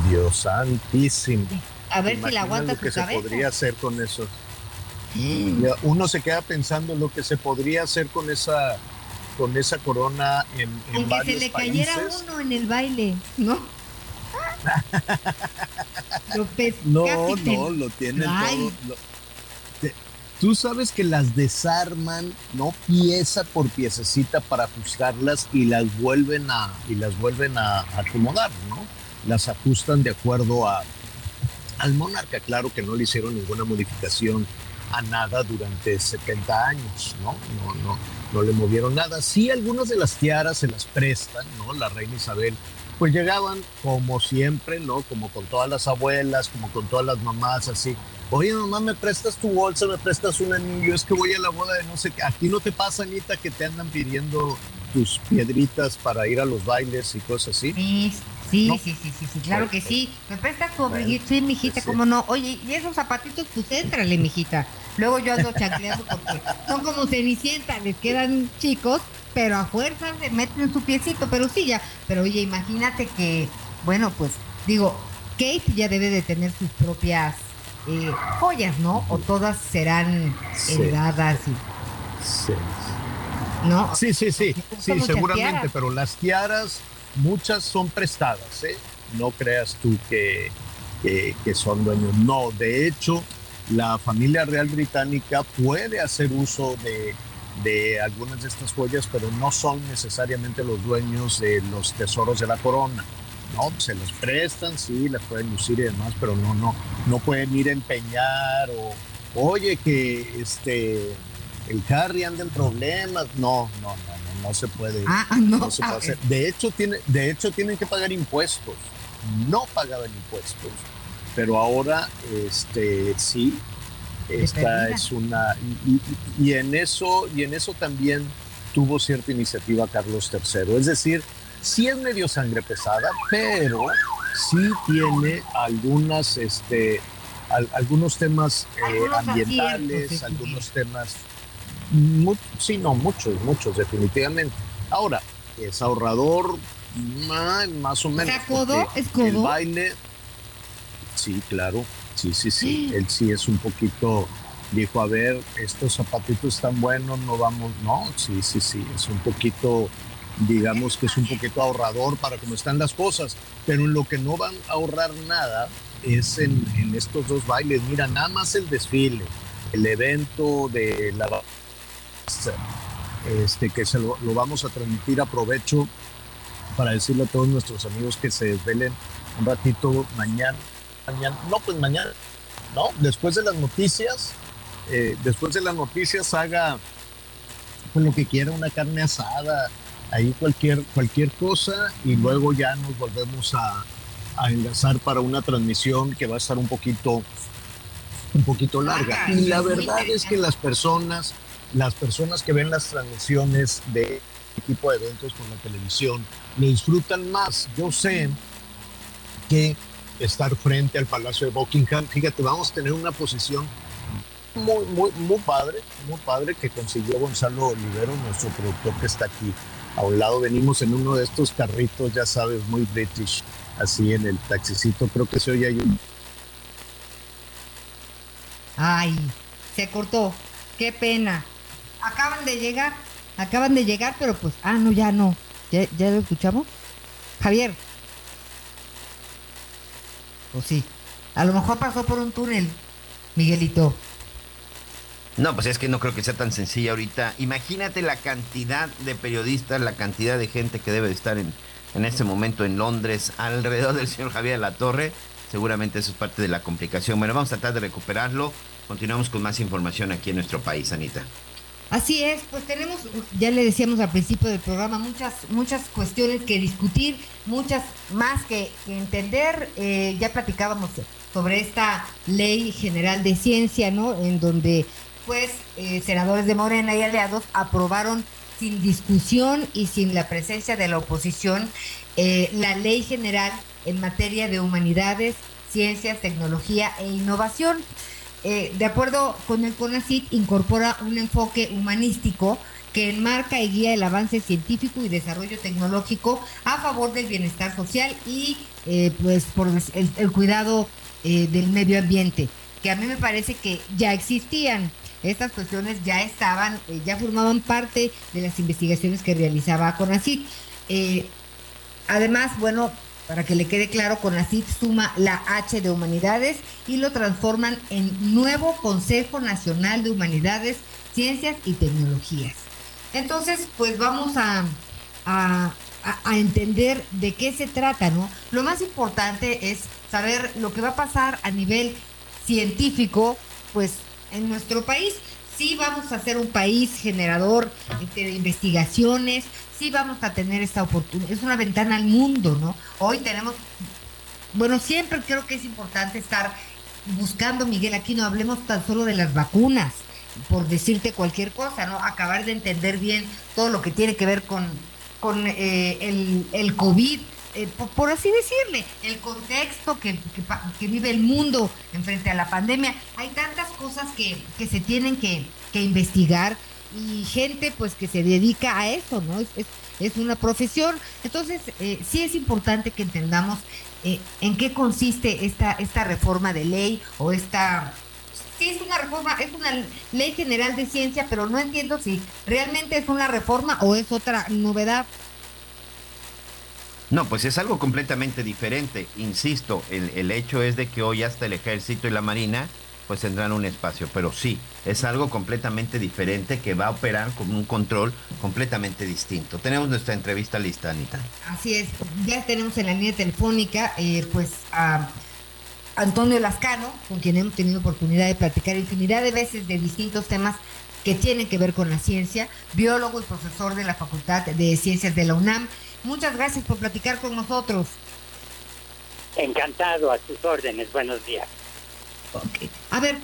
Dios santísimo. A ver si la aguanta lo que se podría hacer con eso. Uno se queda pensando en lo que se podría hacer con esa con esa corona en, en que se le cayera uno en el baile, ¿no? *laughs* no, no, lo tienen todo. tú sabes que las desarman, ¿no? Pieza por piececita para ajustarlas y las vuelven a, y las vuelven a acomodar, ¿no? Las ajustan de acuerdo a, al monarca. Claro que no le hicieron ninguna modificación a nada durante 70 años, ¿no? No, no, no le movieron nada. Sí, algunas de las tiaras se las prestan, ¿no? La reina Isabel, pues llegaban como siempre, ¿no? Como con todas las abuelas, como con todas las mamás, así. Oye, mamá, ¿me prestas tu bolsa? ¿Me prestas un anillo? Es que voy a la boda de no sé qué. ¿A ti no te pasa, Anita, que te andan pidiendo tus piedritas para ir a los bailes y cosas así? Sí, Sí, sí, sí, sí, sí, claro que sí. ¿Me prestas tu abriguito? Sí, mijita, cómo no. Oye, y esos zapatitos, pues éntrale, mijita. Luego yo ando chancleando porque son como cenicienta, les quedan chicos, pero a fuerza se meten en su piecito, pero sí ya. Pero oye, imagínate que, bueno, pues digo, Kate ya debe de tener sus propias eh, joyas, ¿no? O todas serán heredadas y... Sí. ¿No? Sí, sí, sí, sí, seguramente, pero las tiaras muchas son prestadas, ¿eh? No creas tú que, que, son dueños. No, de hecho, la familia real británica puede hacer uso de, de algunas de estas joyas, pero no son necesariamente los dueños de los tesoros de la corona. No, se los prestan, sí, las pueden lucir y demás, pero no, no, no pueden ir a empeñar o, oye, que este, el Harry anda en problemas. No, no, no, no se puede. Ah, ah no. se puede hacer. De hecho, tiene, de hecho, tienen que pagar impuestos. No pagaban impuestos, pero ahora este, sí. Esta es una. Y, en eso, y en eso también tuvo cierta iniciativa Carlos III. Es decir, sí es medio sangre pesada, pero sí tiene algunas, este, algunos temas eh, ambientales, algunos temas sí, no, muchos, muchos, definitivamente. Ahora, es ahorrador, más o menos. ¿Es codo? El baile, sí, claro, sí, sí, sí. *gasps* Él sí es un poquito, dijo, a ver, estos zapatitos están buenos, no vamos, no, sí, sí, sí, es un poquito, digamos que es un poquito ahorrador para cómo están las cosas, pero en lo que no van a ahorrar nada es en, en estos dos bailes. Mira, nada más el desfile, el evento de la este, que se lo, vamos a transmitir. Aprovecho para decirle a todos nuestros amigos que se desvelen un ratito mañana. mañana no, pues mañana, ¿no? Después de las noticias, eh, después de las noticias haga pues, lo que quiera, una carne asada, ahí cualquier, cualquier cosa y luego ya nos volvemos a, a enlazar para una transmisión que va a estar un poquito un poquito larga. Y la verdad es que las personas las personas que ven las transmisiones de este tipo de eventos con la televisión lo disfrutan más. Yo sé que estar frente al Palacio de Buckingham, fíjate, vamos a tener una posición muy, muy, muy padre, muy padre que consiguió Gonzalo Olivero, nuestro productor que está aquí. A un lado venimos en uno de estos carritos, ya sabes, muy british, así en el taxicito, creo que se oye ahí Ay, se cortó, qué pena acaban de llegar, acaban de llegar, pero pues, ah, no, ya no. ¿Ya, lo escuchamos? Javier. O sí. A lo mejor pasó por un túnel, Miguelito. No, pues es que no creo que sea tan sencilla ahorita. Imagínate la cantidad de periodistas, la cantidad de gente que debe de estar en, en este momento en Londres alrededor del señor Javier La Torre. Seguramente eso es parte de la complicación. Bueno, vamos a tratar de recuperarlo. Continuamos con más información aquí en nuestro país, Anita. Así es, pues tenemos, ya le decíamos al principio del programa, muchas, muchas cuestiones que discutir, muchas más que, entender. Eh, ya platicábamos sobre esta ley general de ciencia, ¿no? En donde, pues, eh, senadores de Morena y aliados aprobaron sin discusión y sin la presencia de la oposición eh, la ley general en materia de humanidades, ciencias, tecnología e innovación. Eh, de acuerdo con el CONACYT, incorpora un enfoque humanístico que enmarca y guía el avance científico y desarrollo tecnológico a favor del bienestar social y eh, pues por el, cuidado eh, del medio ambiente, que a mí me parece que ya existían. Estas cuestiones ya estaban, ya formaban parte de las investigaciones que realizaba CONACYT. además, bueno, para que le quede claro, con la CIT suma la H de Humanidades y lo transforman en nuevo Consejo Nacional de Humanidades, Ciencias y Tecnologías. Entonces, pues vamos a, a, entender de qué se trata, ¿no? Lo más importante es saber lo que va a pasar a nivel científico, pues en nuestro país. Sí vamos a ser un país generador de investigaciones, sí vamos a tener esta oportunidad. Es una ventana al mundo, ¿no? Hoy tenemos, bueno, siempre creo que es importante estar buscando, Miguel, aquí no hablemos tan solo de las vacunas, por decirte cualquier cosa, ¿no? Acabar de entender bien todo lo que tiene que ver con, con eh, el, el COVID. Eh, por, así decirle, el contexto que, que, vive el mundo en frente a la pandemia. Hay tantas cosas que, que se tienen que, investigar y gente pues que se dedica a eso, ¿no? Es, es, una profesión. Entonces, eh, sí es importante que entendamos eh, en qué consiste esta, esta reforma de ley o esta... Sí, es una reforma, es una ley general de ciencia, pero no entiendo si realmente es una reforma o es otra novedad. No, pues es algo completamente diferente. Insisto, el, el hecho es de que hoy hasta el ejército y la marina pues tendrán un espacio. Pero sí, es algo completamente diferente que va a operar con un control completamente distinto. Tenemos nuestra entrevista lista, Anita. Así es, ya tenemos en la línea telefónica eh, pues a Antonio Lascano, con quien hemos tenido oportunidad de platicar infinidad de veces de distintos temas que tienen que ver con la ciencia, biólogo y profesor de la Facultad de Ciencias de la UNAM. Muchas gracias por platicar con nosotros. Encantado, a sus órdenes. Buenos días. A ver,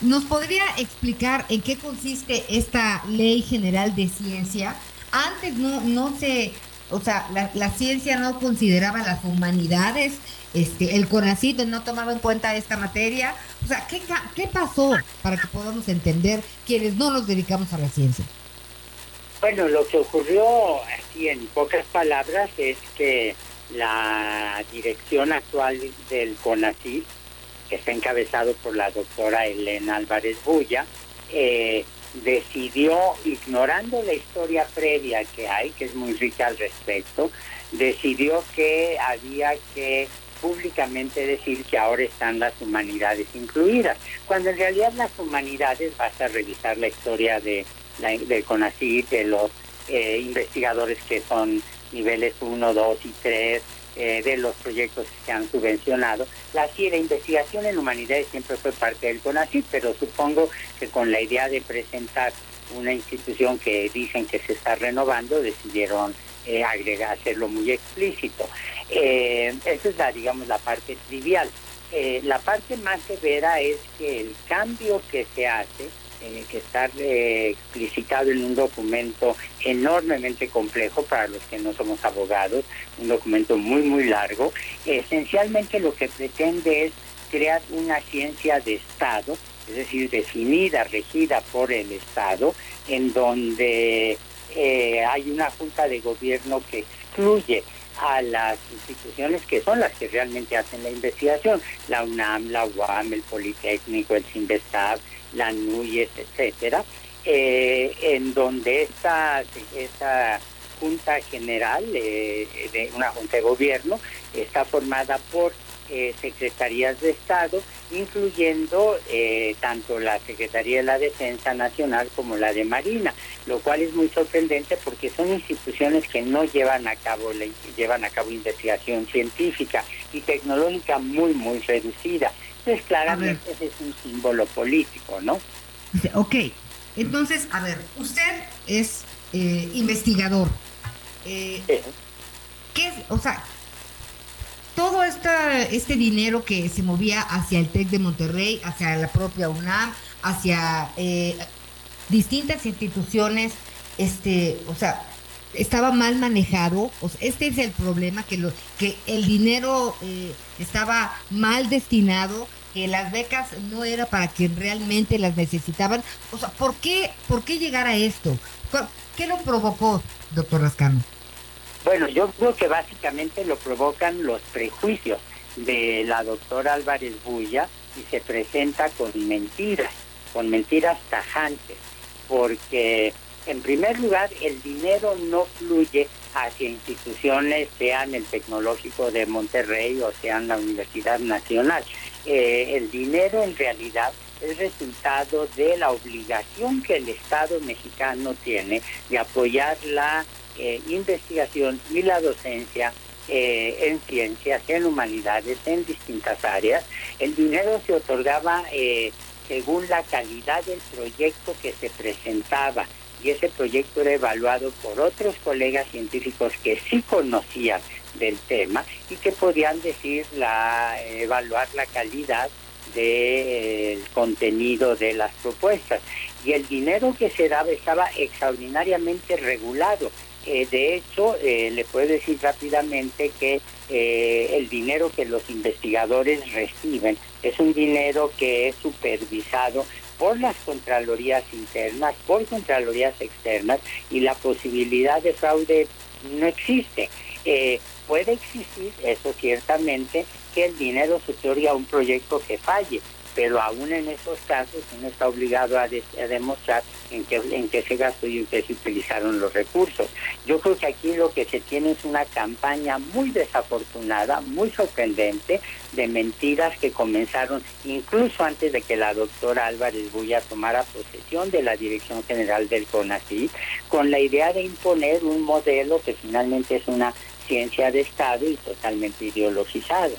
¿nos podría explicar en qué consiste esta ley general de ciencia? Antes no, no se, o sea, la, ciencia no consideraba las humanidades, este, el CONACIT no tomaba en cuenta esta materia. O sea, ¿qué, ¿qué pasó para que podamos entender quienes no nos dedicamos a la ciencia? Bueno, lo que ocurrió aquí en pocas palabras es que la dirección actual del CONACIT que está encabezado por la doctora Elena Álvarez Bulla, eh, decidió, ignorando la historia previa que hay, que es muy rica al respecto, decidió que había que públicamente decir que ahora están las humanidades incluidas, cuando en realidad las humanidades, basta revisar la historia de, la, del CONACYT, de los eh, investigadores que son niveles 1, 2 y 3, eh, de los proyectos que se han subvencionado. La, la investigación en humanidades siempre fue parte del CONACYT, pero supongo que con la idea de presentar una institución que dicen que se está renovando, decidieron eh, agregar, hacerlo muy explícito. Eh, esa es la, digamos, la parte trivial. Eh, la parte más severa es que el cambio que se hace eh, que está eh, explicitado en un documento enormemente complejo para los que no somos abogados, un documento muy, muy largo. Esencialmente lo que pretende es crear una ciencia de Estado, es decir, definida, regida por el Estado, en donde eh, hay una junta de gobierno que excluye a las instituciones que son las que realmente hacen la investigación, la UNAM, la UAM, el Politécnico, el CINVESTAB, la NUYES, etcétera, eh, en donde esta, esta Junta General, eh, de una Junta de Gobierno, está formada por eh, secretarías de Estado, incluyendo tanto la Secretaría de la Defensa Nacional como la de Marina, lo cual es muy sorprendente porque son instituciones que no llevan a cabo llevan a cabo investigación científica y tecnológica muy muy reducida. Entonces, claramente ese es un símbolo político, ¿no? *laughs* Ok, Entonces, a ver, usted es eh, investigador. Eh, ¿Qué es, o sea, todo esta, este dinero que se movía hacia el TEC de Monterrey, hacia la propia UNAM, hacia eh, distintas instituciones, este, o sea, estaba mal manejado, sea, este es el problema, que, lo, que el dinero eh, estaba mal destinado, que las becas no era para quien realmente las necesitaban. O sea, ¿por qué, por qué llegar a esto? ¿Qué lo provocó, doctor Rascano? Bueno, yo creo que básicamente lo provocan los prejuicios de la doctora Álvarez Bulla y se presenta con mentiras, con mentiras tajantes, porque en primer lugar el dinero no fluye hacia instituciones, sean el Tecnológico de Monterrey o sean la Universidad Nacional. Eh, el dinero en realidad es resultado de la obligación que el Estado mexicano tiene de apoyar la eh, investigación y la docencia eh, en ciencias, en humanidades, en distintas áreas. El dinero se otorgaba según la calidad del proyecto que se presentaba y ese proyecto era evaluado por otros colegas científicos que sí conocían del tema y que podían decir la evaluar la calidad del contenido de las propuestas. Y el dinero que se daba estaba extraordinariamente regulado. Eh, de hecho, eh, le puedo decir rápidamente que eh, el dinero que los investigadores reciben es un dinero que es supervisado por las Contralorías internas, por Contralorías externas y la posibilidad de fraude no existe. puede existir, eso ciertamente, que el dinero se otorgue a un proyecto que falle, pero aún en esos casos uno está obligado a, demostrar en qué, en qué se gastó y en qué se utilizaron los recursos. Yo creo que aquí lo que se tiene es una campaña muy desafortunada, muy sorprendente, de mentiras que comenzaron incluso antes de que la doctora Álvarez Bulla tomara posesión de la Dirección General del CONACYT, con la idea de imponer un modelo que finalmente es una ciencia de Estado y totalmente ideologizado.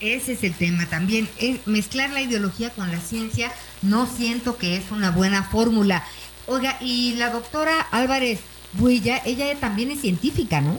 Ese es el tema también. mezclar la ideología con la ciencia no siento que es una buena fórmula. Oiga, y la doctora Álvarez Builla, ella también es científica, ¿no?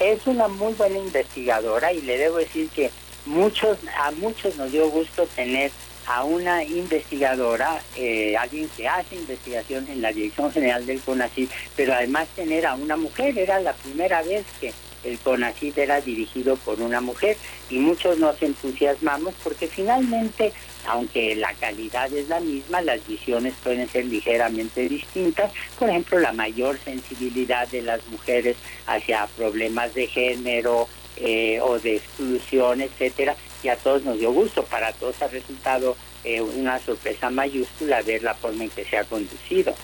Es una muy buena investigadora y le debo decir que muchos a muchos nos dio gusto tener a una investigadora, eh, alguien que hace investigación en la Dirección General del CONACYT, pero además tener a una mujer, era la primera vez que el CONACYT era dirigido por una mujer y muchos nos entusiasmamos porque finalmente, aunque la calidad es la misma, las visiones pueden ser ligeramente distintas. Por ejemplo, la mayor sensibilidad de las mujeres hacia problemas de género eh, o de exclusión, etcétera, y a todos nos dio gusto. Para todos ha resultado eh, una sorpresa mayúscula ver la forma en que se ha conducido.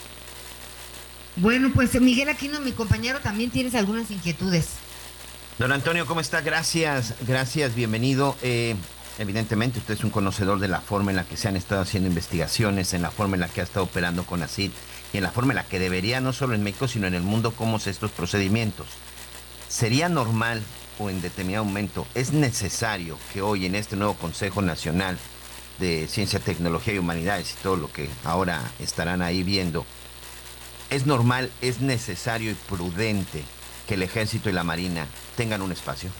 Bueno, pues Miguel Aquino, mi compañero, también tienes algunas inquietudes. Don Antonio, ¿cómo está? Gracias, gracias, bienvenido. Eh, evidentemente usted es un conocedor de la forma en la que se han estado haciendo investigaciones, en la forma en la que ha estado operando con ACID y en la forma en la que debería, no solo en México, sino en el mundo, cómo se estos procedimientos. ¿Sería normal o en determinado momento es necesario que hoy en este nuevo Consejo Nacional de Ciencia, Tecnología y Humanidades y todo lo que ahora estarán ahí viendo, es normal, es necesario y prudente que el ejército y la marina tengan un espacio?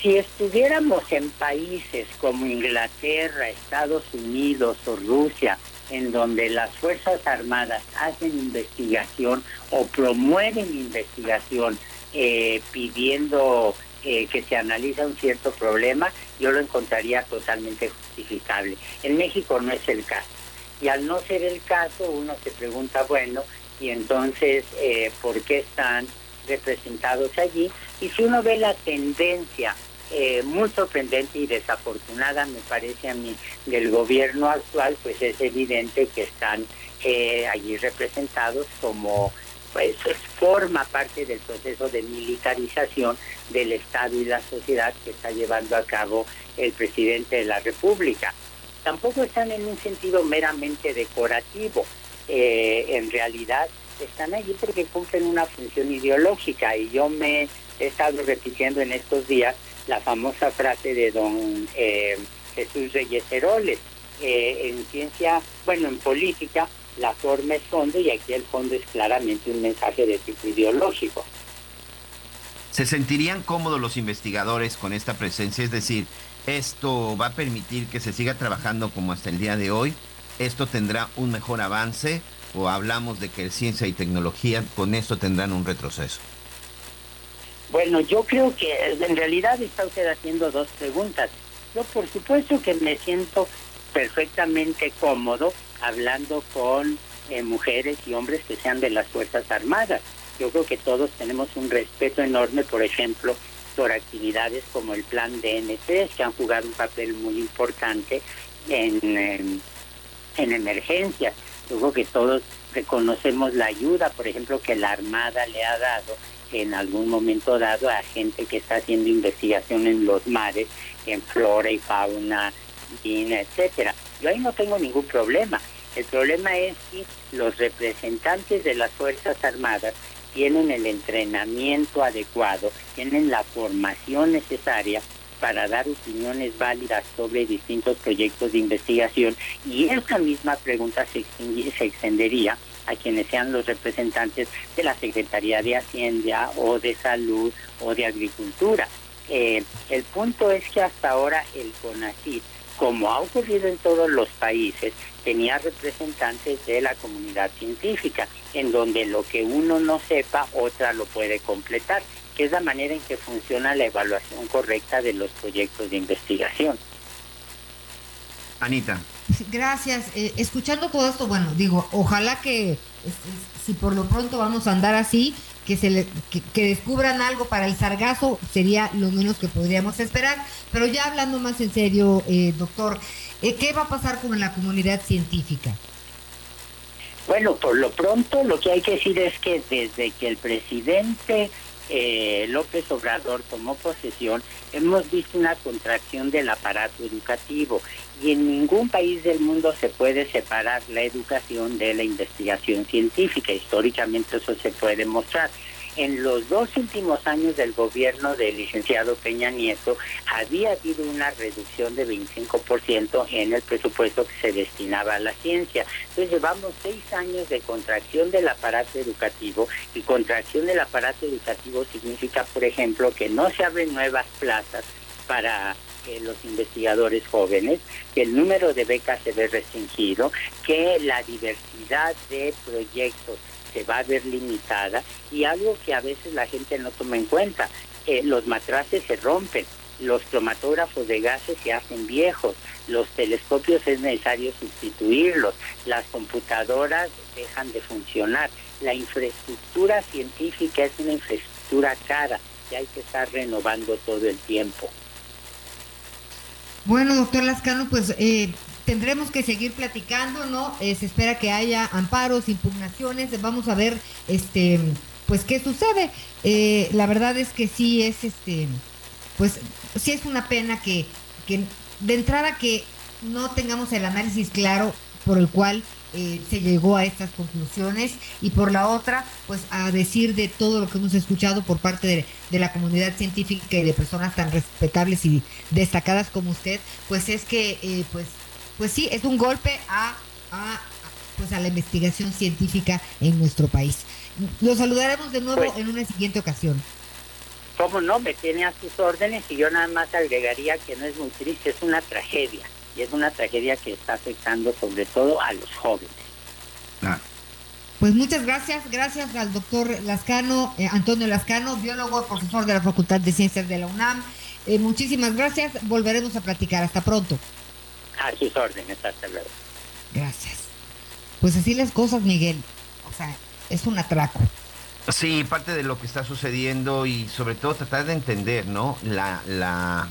Si estuviéramos en países como Inglaterra, Estados Unidos o Rusia, en donde las Fuerzas Armadas hacen investigación o promueven investigación eh, pidiendo eh, que se analice un cierto problema, yo lo encontraría totalmente justificable. En México no es el caso. Y al no ser el caso, uno se pregunta, bueno, y entonces, eh, ¿por qué están representados allí. Y si uno ve la tendencia eh, muy sorprendente y desafortunada, me parece a mí, del gobierno actual, pues es evidente que están eh, allí representados como pues forma parte del proceso de militarización del Estado y la sociedad que está llevando a cabo el presidente de la República. Tampoco están en un sentido meramente decorativo. Eh, en realidad están allí porque cumplen una función ideológica y yo me he estado repitiendo en estos días la famosa frase de don eh, Jesús Reyes Heroles. Eh, en ciencia, bueno, en política, la forma es fondo y aquí el fondo es claramente un mensaje de tipo ideológico. ¿Se sentirían cómodos los investigadores con esta presencia? Es decir, ¿esto va a permitir que se siga trabajando como hasta el día de hoy? ¿Esto tendrá un mejor avance? ¿O hablamos de que ciencia y tecnología con esto tendrán un retroceso? Bueno, yo creo que en realidad está usted haciendo dos preguntas. Yo por supuesto que me siento perfectamente cómodo hablando con eh, mujeres y hombres que sean de las Fuerzas Armadas. Yo creo que todos tenemos un respeto enorme, por ejemplo, por actividades como el plan DNC, que han jugado un papel muy importante en, en emergencias. Yo creo que todos reconocemos la ayuda, por ejemplo, que la Armada le ha dado en algún momento dado a gente que está haciendo investigación en los mares, en flora y fauna, etcétera. Yo ahí no tengo ningún problema. El problema es que los representantes de las Fuerzas Armadas tienen el entrenamiento adecuado, tienen la formación necesaria para dar opiniones válidas sobre distintos proyectos de investigación y esa misma pregunta se, se extendería a quienes sean los representantes de la Secretaría de Hacienda o de Salud o de Agricultura. Eh, el punto es que hasta ahora el CONACYT, como ha ocurrido en todos los países, tenía representantes de la comunidad científica, en donde lo que uno no sepa, otra lo puede completar, que es la manera en que funciona la evaluación correcta de los proyectos de investigación. Anita. Gracias. Eh, escuchando todo esto, bueno, digo, ojalá que si por lo pronto vamos a andar así, que se le, que, descubran algo para el sargazo sería lo menos que podríamos esperar. Pero ya hablando más en serio, eh, doctor, eh, ¿qué va a pasar con la comunidad científica? Bueno, por lo pronto lo que hay que decir es que desde que el presidente eh, López Obrador tomó posesión, hemos visto una contracción del aparato educativo y en ningún país del mundo se puede separar la educación de la investigación científica. Históricamente eso se puede mostrar. En los dos últimos años del gobierno del licenciado Peña Nieto había habido una reducción de 25% en el presupuesto que se destinaba a la ciencia. Entonces llevamos seis años de contracción del aparato educativo y contracción del aparato educativo significa, por ejemplo, que no se abren nuevas plazas para los investigadores jóvenes, que el número de becas se ve restringido, que la diversidad de proyectos se va a ver limitada y algo que a veces la gente no toma en cuenta, eh, los matraces se rompen, los cromatógrafos de gases se hacen viejos, los telescopios es necesario sustituirlos, las computadoras dejan de funcionar, la infraestructura científica es una infraestructura cara que hay que estar renovando todo el tiempo. Bueno, doctor Lascano, pues eh, tendremos que seguir platicando, ¿no? Eh, se espera que haya amparos, impugnaciones, vamos a ver, este, pues qué sucede. Eh, la verdad es que sí es, este, pues sí es una pena que, que de entrada que no tengamos el análisis claro por el cual eh, se llegó a estas conclusiones y por la otra, pues a decir de todo lo que hemos escuchado por parte de, la comunidad científica y de personas tan respetables y destacadas como usted, pues es que, eh, pues, pues sí, es un golpe a, a, pues a la investigación científica en nuestro país. Lo saludaremos de nuevo pues en una siguiente ocasión. ¿Cómo no? Me tiene a sus órdenes y yo nada más agregaría que no es muy triste, es una tragedia y es una tragedia que está afectando sobre todo a los jóvenes. Pues muchas gracias, gracias al doctor Lascano, eh, Antonio Lascano, biólogo, profesor de la Facultad de Ciencias de la UNAM. Eh, muchísimas gracias, volveremos a platicar. Hasta pronto. A sus órdenes, hasta luego. Gracias. Pues así las cosas, Miguel. O sea, es un atraco. Sí, parte de lo que está sucediendo y sobre todo tratar de entender, ¿no? La, la,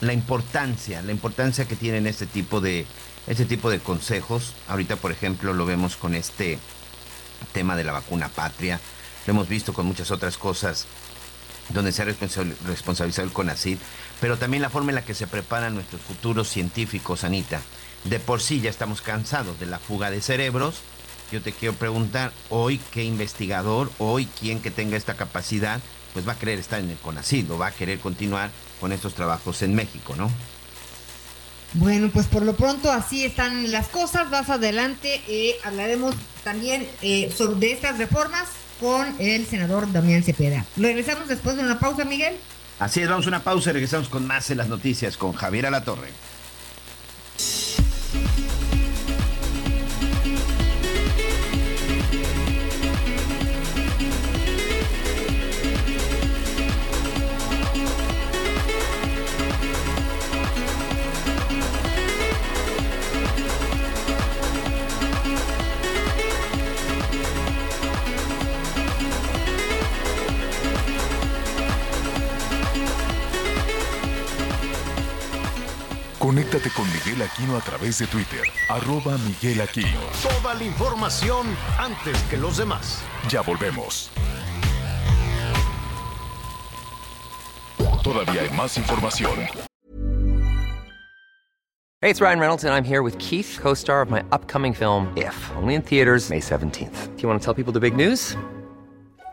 la importancia, la importancia que tienen este tipo de este tipo de consejos. Ahorita, por ejemplo, lo vemos con este tema de la vacuna patria. Lo hemos visto con muchas otras cosas donde se ha responsabilizado el CONACID, pero también la forma en la que se preparan nuestros futuros científicos, Anita. De por sí ya estamos cansados de la fuga de cerebros. Yo te quiero preguntar, hoy qué investigador, hoy quien que tenga esta capacidad, pues va a querer estar en el CONACID o va a querer continuar con estos trabajos en México, ¿no? Bueno, pues por lo pronto así están las cosas. Más adelante eh, hablaremos también eh, sobre estas reformas con el senador Damián Cepeda. Regresamos después de una pausa, Miguel. Así es, vamos a una pausa y regresamos con más en las noticias con Javier Alatorre. Conéctate con Miguel Aquino a través de Twitter, arroba Miguel Aquino. Toda la información antes que los demás. Ya volvemos. Todavía hay más información. Hey, it's Ryan Reynolds, and I'm here with Keith, co star of my upcoming film, If, only in theaters, May 17th. Do you want to tell people the big news?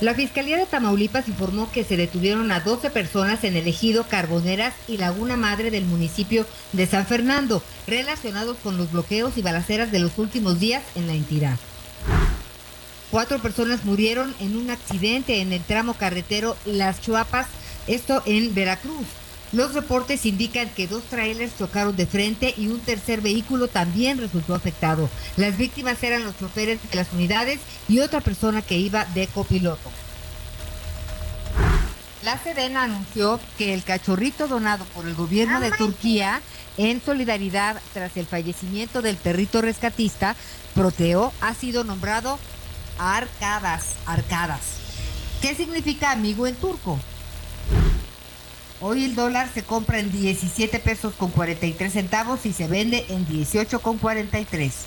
La Fiscalía de Tamaulipas informó que se detuvieron a 12 personas en el ejido Carboneras y Laguna Madre del municipio de San Fernando, relacionados con los bloqueos y balaceras de los últimos días en la entidad. Cuatro personas murieron en un accidente en el tramo carretero Las Chuapas, esto en Veracruz. Los reportes indican que dos trailers chocaron de frente y un tercer vehículo también resultó afectado. Las víctimas eran los choferes de las unidades y otra persona que iba de copiloto. La Sedena anunció que el cachorrito donado por el gobierno de Turquía en solidaridad tras el fallecimiento del perrito rescatista Proteo ha sido nombrado Arcadas, Arcadas. ¿Qué significa amigo en turco? Hoy el dólar se compra en 17 pesos con 43 centavos y se vende en 18 con 43.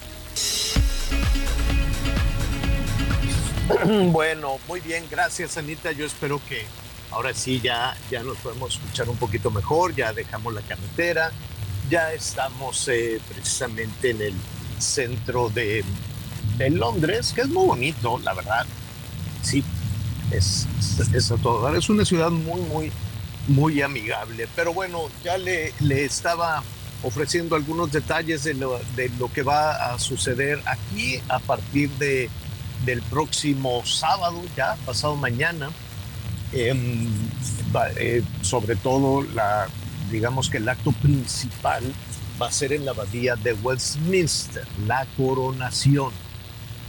*clears throat* Bueno, muy bien, gracias Anita. Yo espero que ahora sí ya, ya nos podemos escuchar un poquito mejor, ya dejamos la carretera, ya estamos eh, precisamente en el centro de, de, Londres, que es muy bonito, la verdad. Sí, es, es, es a todo. Es una ciudad muy, muy, muy amigable. Pero bueno, ya le, le estaba ofreciendo algunos detalles de lo, de lo, que va a suceder aquí a partir de, del próximo sábado, ya pasado mañana. Eh, eh, sobre todo, la, digamos que el acto principal va a ser en la abadía de Westminster, la coronación.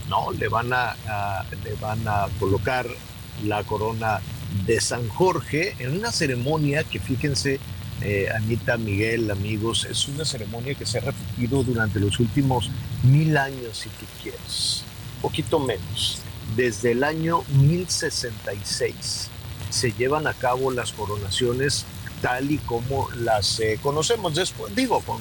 ¿no? Le van a le van a colocar la corona de San Jorge en una ceremonia que fíjense, eh, Anita, Miguel, amigos, es una ceremonia que se ha repetido durante los últimos mil años, si tú quieres, poquito menos. Desde el año 1066 se llevan a cabo las coronaciones tal y como las eh, conocemos. Después, digo, con,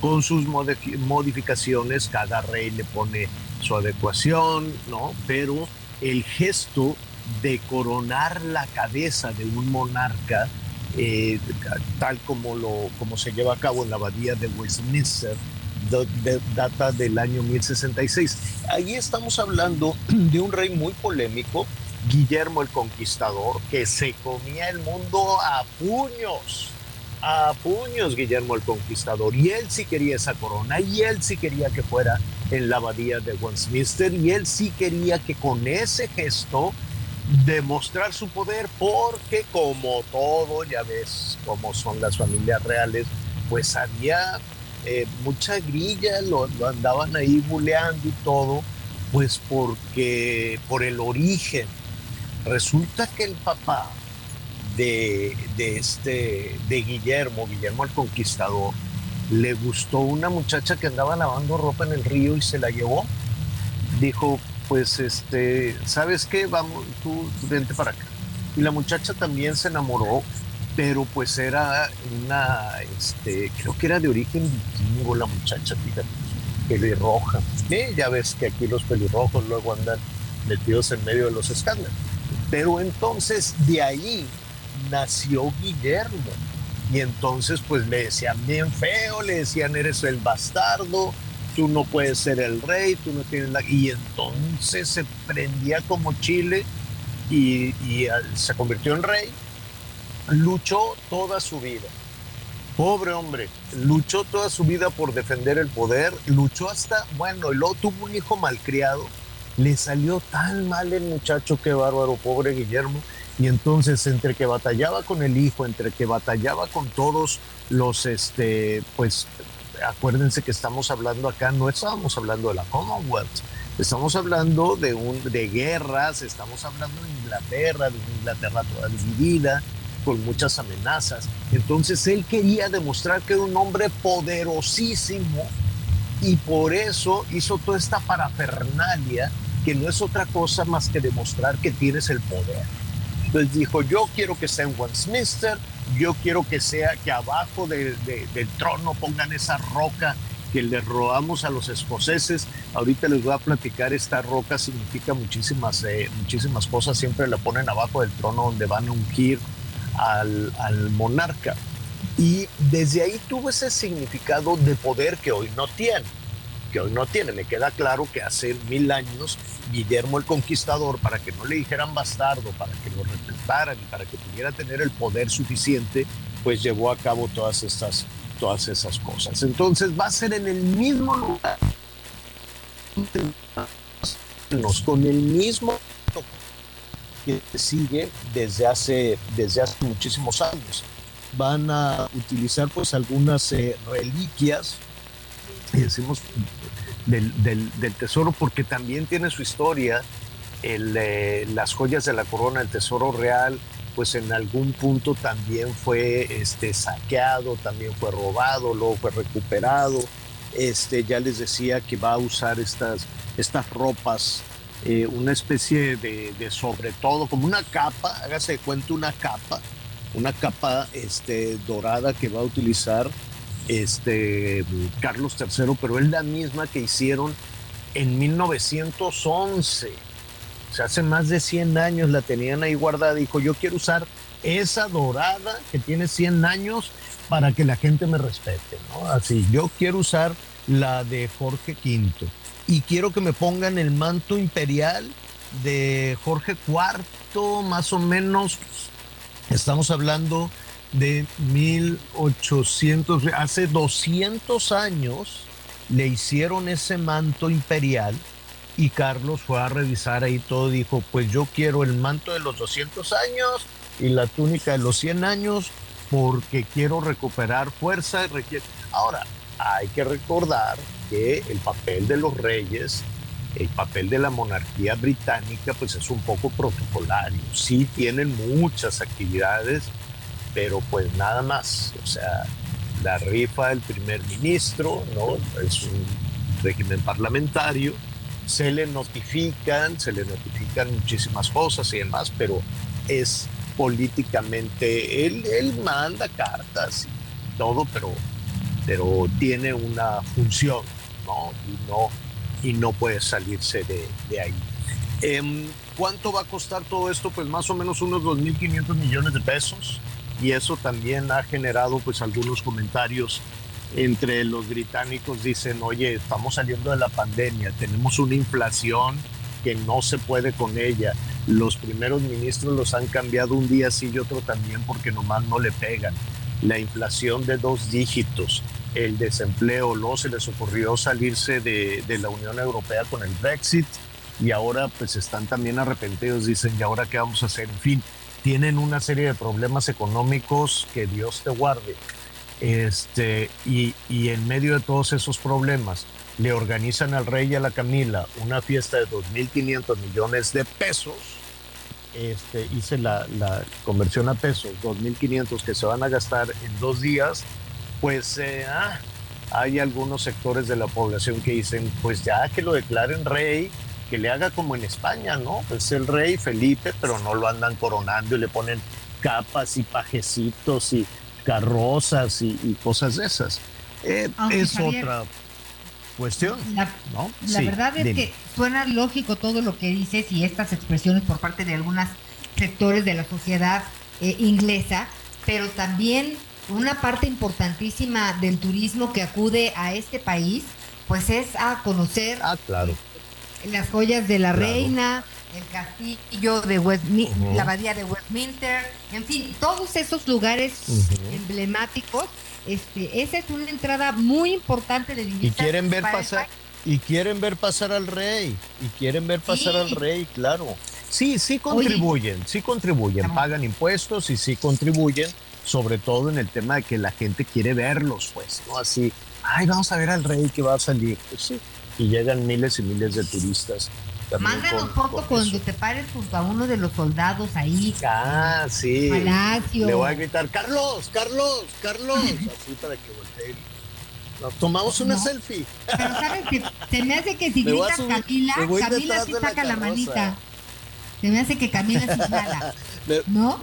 con sus modificaciones, cada rey le pone su adecuación, ¿no? Pero el gesto de coronar la cabeza de un monarca, eh, tal como, lo, como se lleva a cabo en la abadía de Westminster, data del año 1066. Ahí estamos hablando *clears throat* de un rey muy polémico, Guillermo el Conquistador, que se comía el mundo a puños, a puños Guillermo el Conquistador, y él sí quería esa corona, y él sí quería que fuera en la abadía de Westminster, y él sí quería que con ese gesto demostrar su poder porque como todo, ya ves cómo son las familias reales, pues había eh, mucha grilla, lo, andaban ahí buleando y todo, pues porque por el origen. Resulta que el papá de, de este, de Guillermo, Guillermo el Conquistador, le gustó una muchacha que andaba lavando ropa en el río y se la llevó. Dijo, pues este, ¿sabes qué? Vamos, tú vente para acá. Y la muchacha también se enamoró pero pues era una, este, creo que era de origen vikingo la muchacha, fíjate, pelirroja. Eh, ya ves que aquí los pelirrojos luego andan metidos en medio de los escándalos. Pero entonces de ahí nació Guillermo. Y entonces pues le decían bien feo, le decían eres el bastardo, tú no puedes ser el rey, tú no tienes la... Y entonces se prendía como chile y, y se convirtió en rey. Luchó toda su vida. Pobre hombre, luchó toda su vida por defender el poder, luchó hasta, bueno, y luego tuvo un hijo malcriado, le salió tan mal el muchacho, qué bárbaro, pobre Guillermo, y entonces entre que batallaba con el hijo, entre que batallaba con todos los, este, pues acuérdense que estamos hablando acá, no estábamos hablando de la Commonwealth, estamos hablando de, un, de guerras, estamos hablando de Inglaterra, de una Inglaterra toda dividida, con muchas amenazas. Entonces él quería demostrar que era un hombre poderosísimo y por eso hizo toda esta parafernalia que no es otra cosa más que demostrar que tienes el poder. Entonces dijo, yo quiero que sea en Westminster, yo quiero que sea que abajo del trono pongan esa roca que le robamos a los escoceses. Ahorita les voy a platicar, esta roca significa muchísimas, eh, muchísimas cosas, siempre la ponen abajo del trono donde van a ungir al, al monarca. Y desde ahí tuvo ese significado de poder que hoy no tiene que hoy no tiene. Me queda claro que hace mil años Guillermo el Conquistador, para que no le dijeran bastardo, para que lo respetaran y para que pudiera tener el poder suficiente, pues llevó a cabo todas estas, todas esas cosas. Entonces va a ser en el mismo lugar, con el mismo que sigue desde hace, desde hace muchísimos años. Van a utilizar pues algunas eh, reliquias decimos del, del, tesoro porque también tiene su historia. El, eh, las joyas de la corona, el tesoro real, pues en algún punto también fue este, saqueado, también fue robado, luego fue recuperado. Este, ya les decía que va a usar estas, estas ropas, eh, una especie de, de, sobre todo, como una capa, hágase de cuenta una capa, una capa este, dorada que va a utilizar este, Carlos III, pero es la misma que hicieron en 1911. O sea, hace más de 100 años la tenían ahí guardada. Dijo, yo quiero usar esa dorada que tiene 100 años para que la gente me respete, ¿no? Así, yo quiero usar la de Jorge V y quiero que me pongan el manto imperial de Jorge IV, más o menos. Estamos hablando de 1800, hace 200 años le hicieron ese manto imperial y Carlos fue a revisar ahí todo, dijo, pues yo quiero el manto de los 200 años y la túnica de los 100 años porque quiero recuperar fuerza. Ahora, hay que recordar que el papel de los reyes, el papel de la monarquía británica, pues es un poco protocolario. Sí tienen muchas actividades pero pues nada más, o sea, la rifa del primer ministro, ¿no? Es un régimen parlamentario, se le notifican, se le notifican muchísimas cosas y demás, pero es políticamente, él, él manda cartas y todo, pero, pero tiene una función, ¿no? Y no, y no puede salirse de, de ahí. Eh, ¿Cuánto va a costar todo esto? Pues más o menos unos 2.500 millones de pesos y eso también ha generado pues algunos comentarios entre los británicos dicen, oye, estamos saliendo de la pandemia, tenemos una inflación que no se puede con ella. Los primeros ministros los han cambiado un día sí y otro también porque nomás no le pegan. La inflación de dos dígitos, el desempleo, no se les ocurrió salirse de, de la Unión Europea con el Brexit y ahora pues están también arrepentidos, dicen, ¿y ahora qué vamos a hacer? En fin, tienen una serie de problemas económicos que Dios te guarde. Este, y, y, en medio de todos esos problemas, le organizan al rey y a la Camila una fiesta de 2.500 millones de pesos. Este, hice la, la conversión a pesos, 2.500 que se van a gastar en dos días, pues eh, ah, hay algunos sectores de la población que dicen, pues ya que lo declaren rey, que le haga como en España, ¿no? Pues el rey Felipe, pero no lo andan coronando y le ponen capas y pajecitos y carrozas y, y cosas de esas. Eh, Aunque, es Javier, otra cuestión, La, ¿no? la Sí, verdad es dime. que suena lógico todo lo que dices y estas expresiones por parte de algunos sectores de la sociedad eh, inglesa, pero también una parte importantísima del turismo que acude a este país, pues es a conocer Ah, claro. Las joyas de la Claro. reina, el castillo de Westminster, la abadía de Westminster, en fin, todos esos lugares emblemáticos. Este, esa es una entrada muy importante de Y quieren ver pasar, y quieren ver pasar al rey, y quieren ver pasar Sí. al rey, claro. Sí, sí contribuyen, sí contribuyen, pagan impuestos y sí contribuyen, sobre todo en el tema de que la gente quiere verlos, pues, ¿no? Así, ay, vamos a ver al rey que va a salir, pues sí. Y llegan miles y miles de turistas. Mándanos foto cuando te pares junto a uno de los soldados ahí. Ah, sí. Palacio. Le voy a gritar, Carlos, Carlos, Carlos, *laughs* así para que volteen. Nos tomamos una No. selfie. Pero sabes que se me hace que si *laughs* Me voy a gritas subir, Camila, Camila sí la saca la, manita. Se me hace que Camila sí jala, *laughs* ¿no?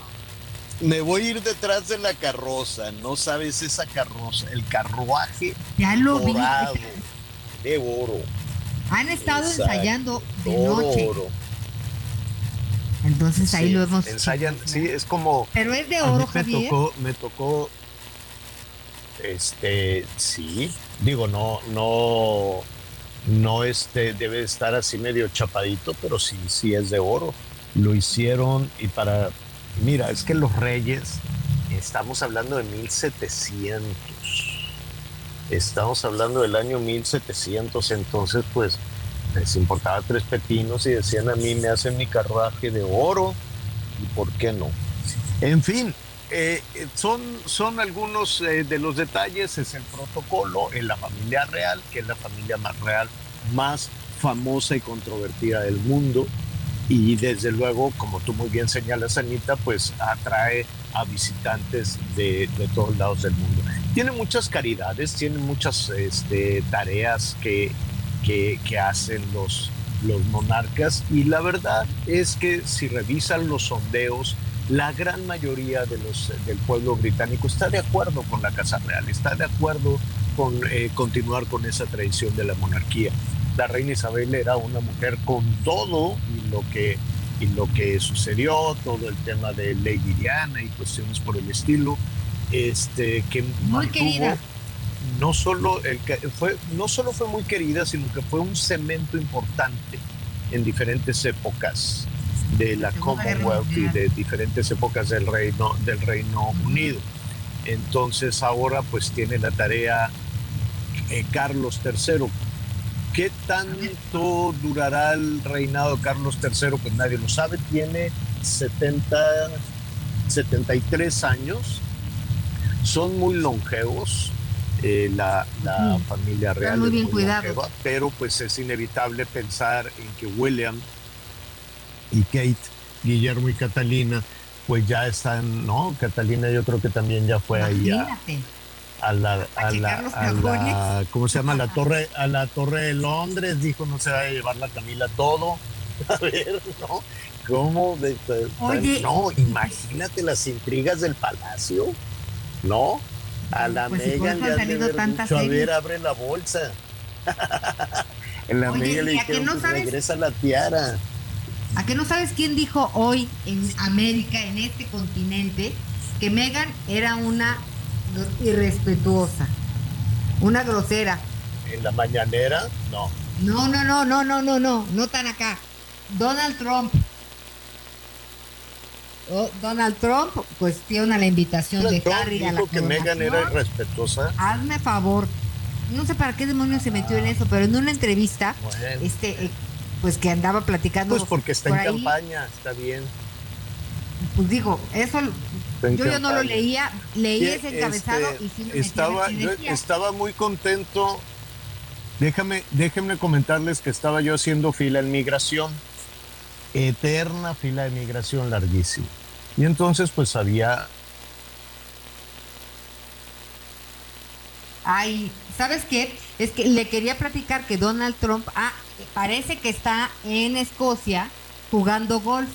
Me voy a ir detrás de la carroza, no sabes esa carroza, el carruaje Ya lo vi. De oro, Han estado Exacto. ensayando de oro, noche. oro. Entonces ahí Sí, lo hemos ensayan, sí, es como Pero es de a mí oro, me Javier. tocó, me tocó, este, sí, digo, no, no, no, este, debe estar así medio chapadito, pero sí, sí es de oro. Lo hicieron y para, mira, es que los reyes, estamos hablando de 1700, estamos hablando del año 1700, entonces pues les importaba tres pepinos y decían a mí me hacen mi carruaje de oro y por qué no. En fin, eh, son, son algunos eh, de los detalles, es el protocolo en la familia real, que es la familia más real, más famosa y controvertida del mundo. Y desde luego, como tú muy bien señalas, Anita, pues atrae a visitantes de, de todos lados del mundo. Tiene muchas caridades, tiene muchas este, tareas que, que, hacen los, los monarcas y la verdad es que si revisan los sondeos, la gran mayoría de los, del pueblo británico está de acuerdo con la Casa Real, está de acuerdo con eh, continuar con esa tradición de la monarquía. La reina Isabel era una mujer con todo y lo que, y lo que sucedió, todo el tema de Lady Diana y cuestiones por el estilo, este, que Muy mantuvo- querida. no solo, el, fue, no solo fue muy querida, sino que fue un cemento importante en diferentes épocas de la Commonwealth y de diferentes épocas del Reino, del Reino Unido. Entonces ahora pues tiene la tarea eh, Carlos III. ¿Qué tanto durará el reinado de Carlos III? Pues nadie lo sabe. Tiene 70, 73 años. Son muy longevos. eh, la, la Mm. familia real muy es bien cuidados. longeva, pero pues es inevitable pensar en que William y Kate, Guillermo y Catalina, pues ya están, ¿no? Catalina yo creo que también ya fue ahí a, Imagínate. A la, a la, a la-. ¿cómo se llama? La torre, a la torre de Londres, dijo, no se va a llevar la Camila todo. *laughs* A ver, ¿no? ¿Cómo? De- de- Oye. no, imagínate las intrigas del palacio, ¿no? A la Pues, ¿y por Megan eso le han de a ver, abre la bolsa. *laughs* en la Oye, Megan le ¿y a que dijeron, no pues, sabes? regresa la tiara. ¿A qué no sabes quién dijo hoy en América, en este continente, que Megan era una irrespetuosa, una grosera? En la mañanera, no. No, no, no, no, no, no, no, no tan acá. Donald Trump. Oh, Donald Trump cuestiona la invitación de Trump Harry a la que Megan era irrespetuosa. Hazme favor. No sé para qué demonios se metió en eso, pero en una entrevista, Bueno. este, eh, pues que andaba platicando. Pues porque está por en ahí, campaña, está bien. Pues digo, eso yo ya no lo leía, leí ese encabezado este, y sí me estaba, yo estaba muy contento. Déjame, déjenme comentarles que estaba yo haciendo fila en migración. Eterna fila de migración larguísima. Y entonces pues había Ay, ¿sabes qué? Es que le quería platicar que Donald Trump, ah, parece que está en Escocia jugando golf.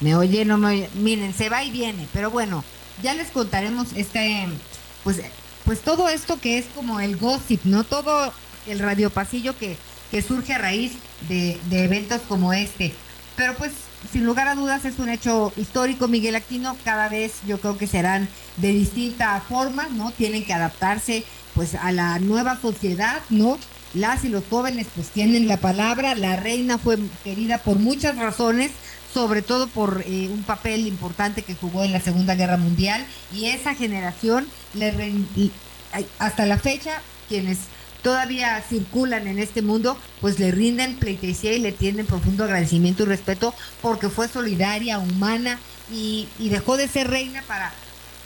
¿Me oye? No me oye. Miren, se va y viene, pero bueno, ya les contaremos este, pues, pues todo esto que es como el gossip, ¿no? Todo el radiopasillo que, que surge a raíz de, de eventos como este. Pero pues, sin lugar a dudas, es un hecho histórico, Miguel Aquino. Cada vez yo creo que serán de distinta forma, ¿no? Tienen que adaptarse pues a la nueva sociedad, ¿no? Las y los jóvenes pues tienen la palabra. La reina fue querida por muchas razones, sobre todo por eh, un papel importante que jugó en la Segunda Guerra Mundial. Y esa generación, le hasta la fecha, quienes todavía circulan en este mundo, pues le rinden pleitesía y le tienden profundo agradecimiento y respeto porque fue solidaria, humana y, y dejó de ser reina para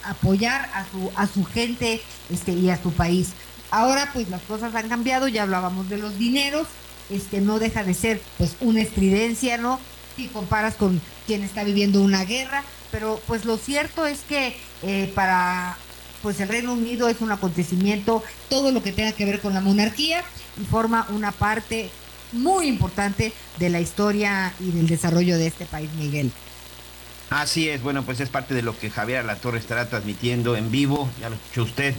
apoyar a su, a su gente este, y a su país. Ahora pues las cosas han cambiado, ya hablábamos de los dineros, este no deja de ser pues una estridencia, ¿no? Si comparas con quien está viviendo una guerra, pero pues lo cierto es que eh, para pues el Reino Unido es un acontecimiento, todo lo que tenga que ver con la monarquía y forma una parte muy importante de la historia y del desarrollo de este país, Miguel. Así es, bueno, pues es parte de lo que Javier La Torre estará transmitiendo en vivo, ya lo escuchó usted,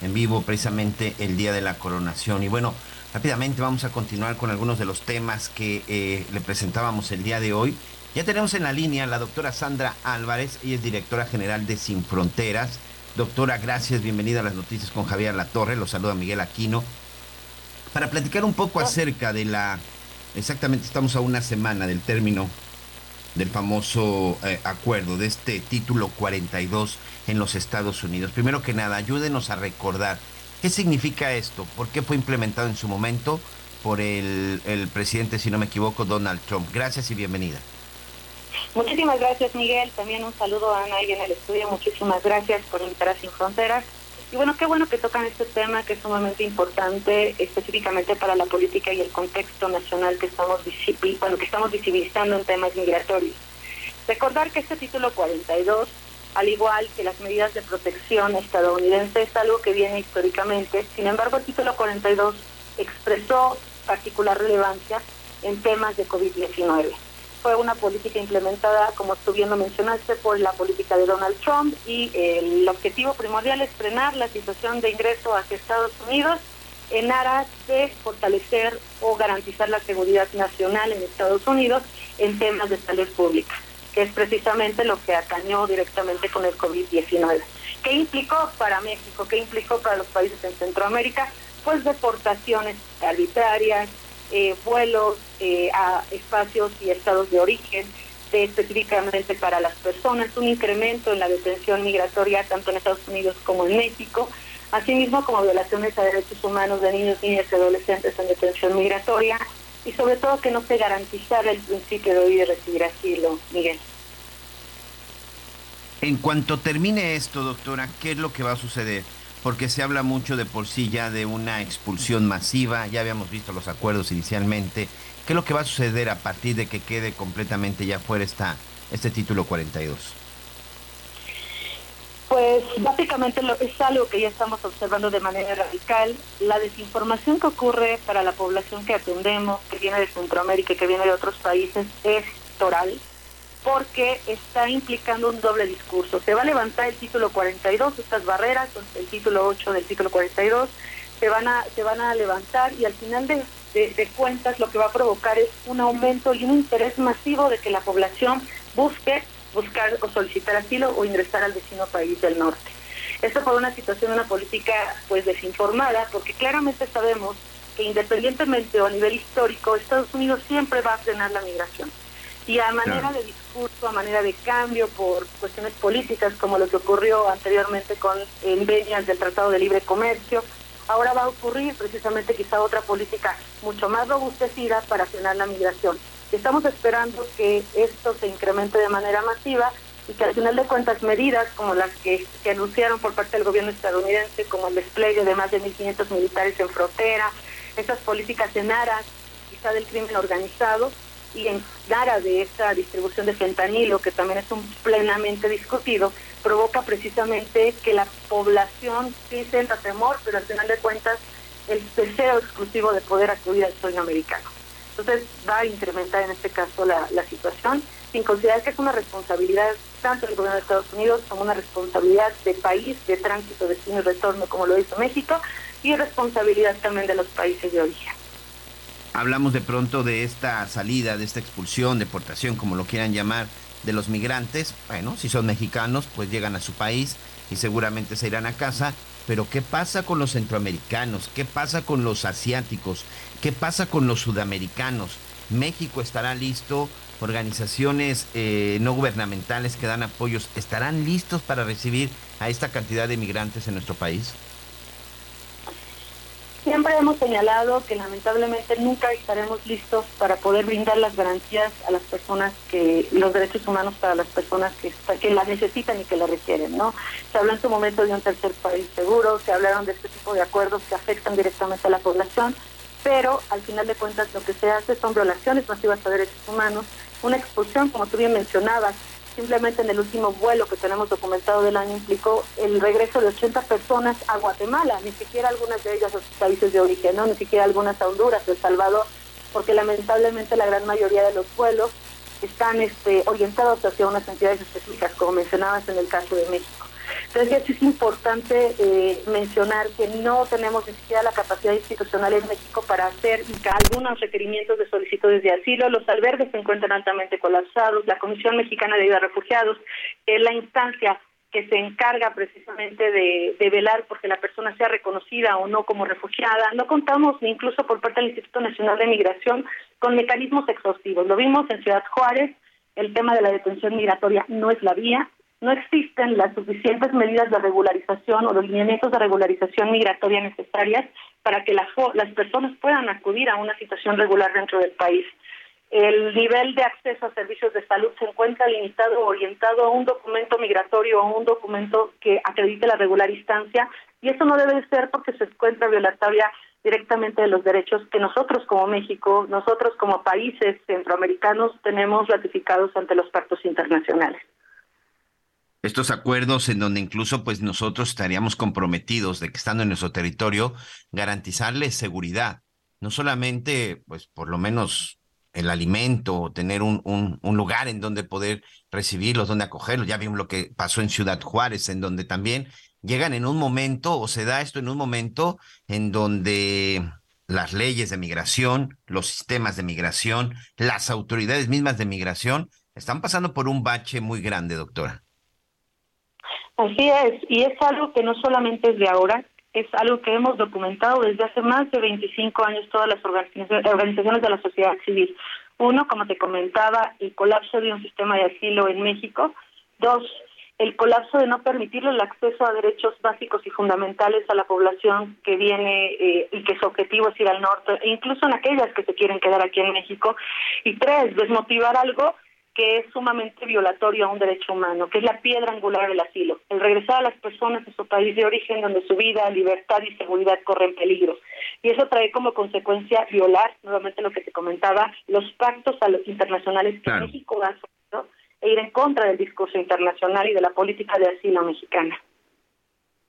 en vivo precisamente el día de la coronación. Y bueno, rápidamente vamos a continuar con algunos de los temas que eh, le presentábamos el día de hoy. Ya tenemos en la línea la doctora Sandra Álvarez, ella es directora general de Sin Fronteras Doctora, gracias, bienvenida a las noticias con Javier Latorre, lo saluda Miguel Aquino. Para platicar un poco acerca de la, exactamente estamos a una semana del término del famoso eh, acuerdo, de este título 42 en los Estados Unidos. Primero que nada, ayúdenos a recordar qué significa esto, por qué fue implementado en su momento por el, presidente, si no me equivoco, Donald Trump. Gracias y bienvenida. Muchísimas gracias, Miguel. También un saludo a Ana ahí en el estudio. Muchísimas gracias por invitar Sin Fronteras. Y bueno, qué bueno que tocan este tema que es sumamente importante específicamente para la política y el contexto nacional que estamos, bueno, que estamos visibilizando en temas migratorios. Recordar que este título 42, al igual que las medidas de protección estadounidense, es algo que viene históricamente. Sin embargo, el título 42 expresó particular relevancia en temas de COVID-19 fue una política implementada, como tú bien lo mencionaste, por la política de Donald Trump y el objetivo primordial es frenar la situación de ingreso hacia Estados Unidos en aras de fortalecer o garantizar la seguridad nacional en Estados Unidos en temas de salud pública, que es precisamente lo que atañó directamente con el COVID-19. ¿Qué implicó para México? ¿Qué implicó para los países en Centroamérica? Pues deportaciones arbitrarias, eh, vuelos eh, a espacios y estados de origen, específicamente para las personas, un incremento en la detención migratoria tanto en Estados Unidos como en México, asimismo como violaciones a derechos humanos de niños, niñas y adolescentes en detención migratoria y sobre todo que no se garantizara el principio de oír y recibir asilo, Miguel. En cuanto termine esto, doctora, ¿qué es lo que va a suceder? porque se habla mucho de por sí ya de una expulsión masiva, ya habíamos visto los acuerdos inicialmente. ¿Qué es lo que va a suceder a partir de que quede completamente ya fuera esta, este título 42? Pues básicamente lo, es algo que ya estamos observando de manera radical. La desinformación que ocurre para la población que atendemos, que viene de Centroamérica y que viene de otros países, es toral porque está implicando un doble discurso. Se va a levantar el título 42, estas barreras, el título 8 del título 42, se van a, se van a levantar y al final de, de, cuentas lo que va a provocar es un aumento y un interés masivo de que la población busque buscar o solicitar asilo o ingresar al vecino país del norte. Esto fue una situación, una política pues desinformada, porque claramente sabemos que independientemente o a nivel histórico, Estados Unidos siempre va a frenar la migración. Y a manera de discurso, a manera de cambio por cuestiones políticas, como lo que ocurrió anteriormente con enveñas del Tratado de Libre Comercio, ahora va a ocurrir precisamente quizá otra política mucho más robustecida para frenar la migración. Estamos esperando que esto se incremente de manera masiva y que al final de cuentas medidas como las que, que anunciaron por parte del gobierno estadounidense, como el despliegue de más de 1.500 militares en frontera, esas políticas en aras quizá del crimen organizado, y en Dara de esta distribución de fentanilo, que también es un plenamente discutido, provoca precisamente que la población sí sienta temor, pero al final de cuentas el deseo exclusivo de poder acudir al sueño americano. Entonces va a incrementar en este caso la, la situación, sin considerar que es una responsabilidad tanto del gobierno de Estados Unidos como una responsabilidad de país, de tránsito, destino y retorno, como lo hizo México, y responsabilidad también de los países de origen. Hablamos de pronto de esta salida, de esta expulsión, deportación, como lo quieran llamar, de los migrantes. Bueno, si son mexicanos, pues llegan a su país y seguramente se irán a casa. Pero ¿qué pasa con los centroamericanos? ¿Qué pasa con los asiáticos? ¿Qué pasa con los sudamericanos? México estará listo, organizaciones eh, no gubernamentales que dan apoyos, ¿estarán listos para recibir a esta cantidad de migrantes en nuestro país? Siempre hemos señalado que lamentablemente nunca estaremos listos para poder brindar las garantías a las personas que, los derechos humanos para las personas que, que las necesitan y que la requieren, ¿no? Se habló en su momento de un tercer país seguro, se hablaron de este tipo de acuerdos que afectan directamente a la población, pero al final de cuentas lo que se hace son violaciones masivas a derechos humanos, una expulsión, como tú bien mencionabas, Simplemente en el último vuelo que tenemos documentado del año implicó el regreso de 80 personas a Guatemala, ni siquiera algunas de ellas a sus países de origen, ni siquiera algunas a Honduras, El Salvador, porque lamentablemente la gran mayoría de los vuelos están este, orientados hacia unas entidades específicas, como mencionabas en el caso de México. Entonces es importante eh, mencionar que no tenemos ni siquiera la capacidad institucional en México para hacer algunos requerimientos de solicitudes de asilo. Los albergues se encuentran altamente colapsados. La Comisión Mexicana de Ayuda a Refugiados es la instancia que se encarga precisamente de, de, velar porque la persona sea reconocida o no como refugiada. No contamos, ni incluso por parte del Instituto Nacional de Migración, con mecanismos exhaustivos. Lo vimos en Ciudad Juárez, el tema de la detención migratoria no es la vía no existen las suficientes medidas de regularización o los lineamientos de regularización migratoria necesarias para que las, personas puedan acudir a una situación regular dentro del país. El nivel de acceso a servicios de salud se encuentra limitado o orientado a un documento migratorio o un documento que acredite la regular instancia y eso no debe ser porque se encuentra violatoria directamente de los derechos que nosotros como México, nosotros como países centroamericanos tenemos ratificados ante los pactos internacionales estos acuerdos en donde incluso pues nosotros estaríamos comprometidos de que estando en nuestro territorio garantizarles seguridad, no solamente pues por lo menos el alimento, tener un, un, un, lugar en donde poder recibirlos, donde acogerlos. Ya vimos lo que pasó en Ciudad Juárez, en donde también llegan en un momento, o se da esto en un momento en donde las leyes de migración, los sistemas de migración, las autoridades mismas de migración, están pasando por un bache muy grande, doctora. Así es, y es algo que no solamente es de ahora, es algo que hemos documentado desde hace más de 25 años todas las organizaciones de la sociedad civil. Uno, como te comentaba, el colapso de un sistema de asilo en México. Dos, el colapso de no permitirle el acceso a derechos básicos y fundamentales a la población que viene eh, y que su objetivo es ir al norte, e incluso en aquellas que se quieren quedar aquí en México. Y tres, desmotivar algo que es sumamente violatorio a un derecho humano, que es la piedra angular del asilo, el regresar a las personas a su país de origen donde su vida, libertad y seguridad corren peligro. Y eso trae como consecuencia violar, nuevamente lo que te comentaba, los pactos a los internacionales que México ha e ir en contra del discurso internacional y de la política de asilo mexicana.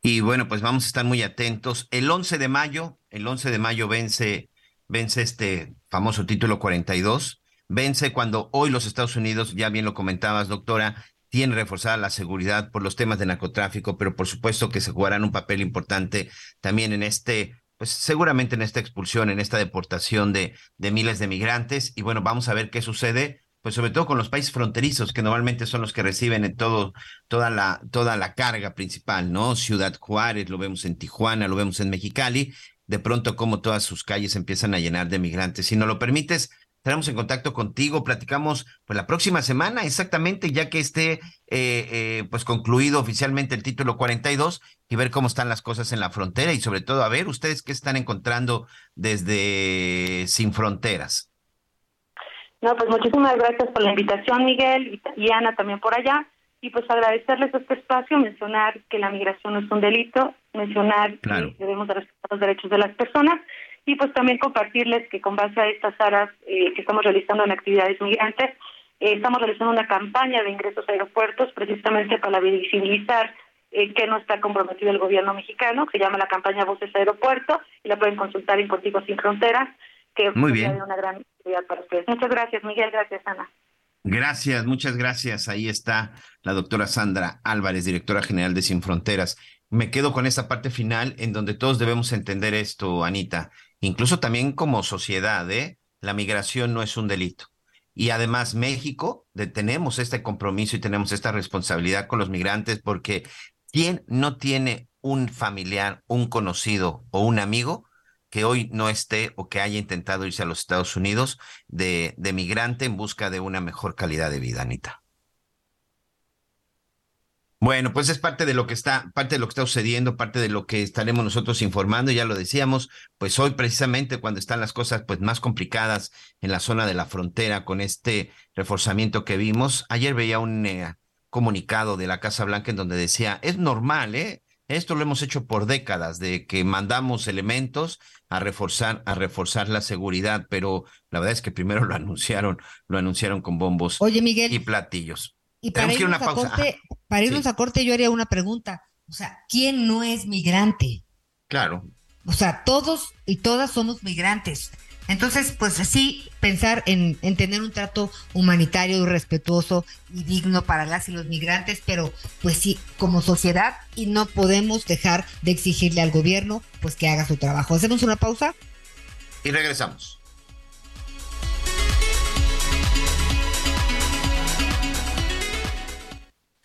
Y bueno, pues vamos a estar muy atentos. El 11 de mayo, el 11 de mayo vence, vence este famoso título 42 vence cuando hoy los Estados Unidos, ya bien lo comentabas, doctora, tiene reforzada la seguridad por los temas de narcotráfico, pero por supuesto que se jugarán un papel importante también en este, pues seguramente en esta expulsión, en esta deportación de, de miles de migrantes. Y bueno, vamos a ver qué sucede, pues sobre todo con los países fronterizos, que normalmente son los que reciben en todo, toda la, toda la carga principal, ¿no? Ciudad Juárez, lo vemos en Tijuana, lo vemos en Mexicali, de pronto como todas sus calles empiezan a llenar de migrantes. Si no lo permites, estaremos en contacto contigo, platicamos pues la próxima semana exactamente, ya que esté eh, eh, pues concluido oficialmente el título 42 y ver cómo están las cosas en la frontera y sobre todo a ver ustedes qué están encontrando desde Sin Fronteras. No, pues muchísimas gracias por la invitación, Miguel, y Ana también por allá. Y pues agradecerles este espacio, mencionar que la migración no es un delito, mencionar que debemos respetar los derechos de las personas y pues también compartirles que con base a estas áreas eh, que estamos realizando en actividades migrantes, eh, estamos realizando una campaña de ingresos a aeropuertos precisamente para visibilizar eh, que no está comprometido el gobierno mexicano, que se llama la campaña Voces Aeropuerto, y la pueden consultar en Contigo Sin Fronteras. que Muy sería bien. una gran utilidad para ustedes. Muchas gracias, Miguel. Gracias, Ana. Gracias, muchas gracias. Ahí está la doctora Sandra Álvarez, directora general de Sin Fronteras. Me quedo con esta parte final en donde todos debemos entender esto, Anita. Incluso también como sociedad, ¿eh? La migración no es un delito. Y además México tenemos este compromiso y tenemos esta responsabilidad con los migrantes porque ¿quién no tiene un familiar, un conocido o un amigo que hoy no esté o que haya intentado irse a los Estados Unidos de, de migrante en busca de una mejor calidad de vida, Anita? Bueno, pues es parte de lo que está, parte de lo que está sucediendo, parte de lo que estaremos nosotros informando, ya lo decíamos, pues hoy precisamente cuando están las cosas pues más complicadas en la zona de la frontera con este reforzamiento que vimos, ayer veía un eh, comunicado de la Casa Blanca en donde decía, es normal, ¿eh? Esto lo hemos hecho por décadas, de que mandamos elementos a reforzar, a reforzar la seguridad, pero la verdad es que primero *laughs* lo anunciaron, lo anunciaron con bombos Oye, Miguel. y platillos. Y para irnos, a corte, para irnos sí. a corte, yo haría una pregunta. O sea, ¿quién no es migrante? Claro. O sea, todos y todas somos migrantes. Entonces, pues sí, pensar en, en tener un trato humanitario y respetuoso y digno para las y los migrantes, pero pues sí, como sociedad, y no podemos dejar de exigirle al gobierno pues que haga su trabajo. ¿Hacemos una pausa? Y regresamos.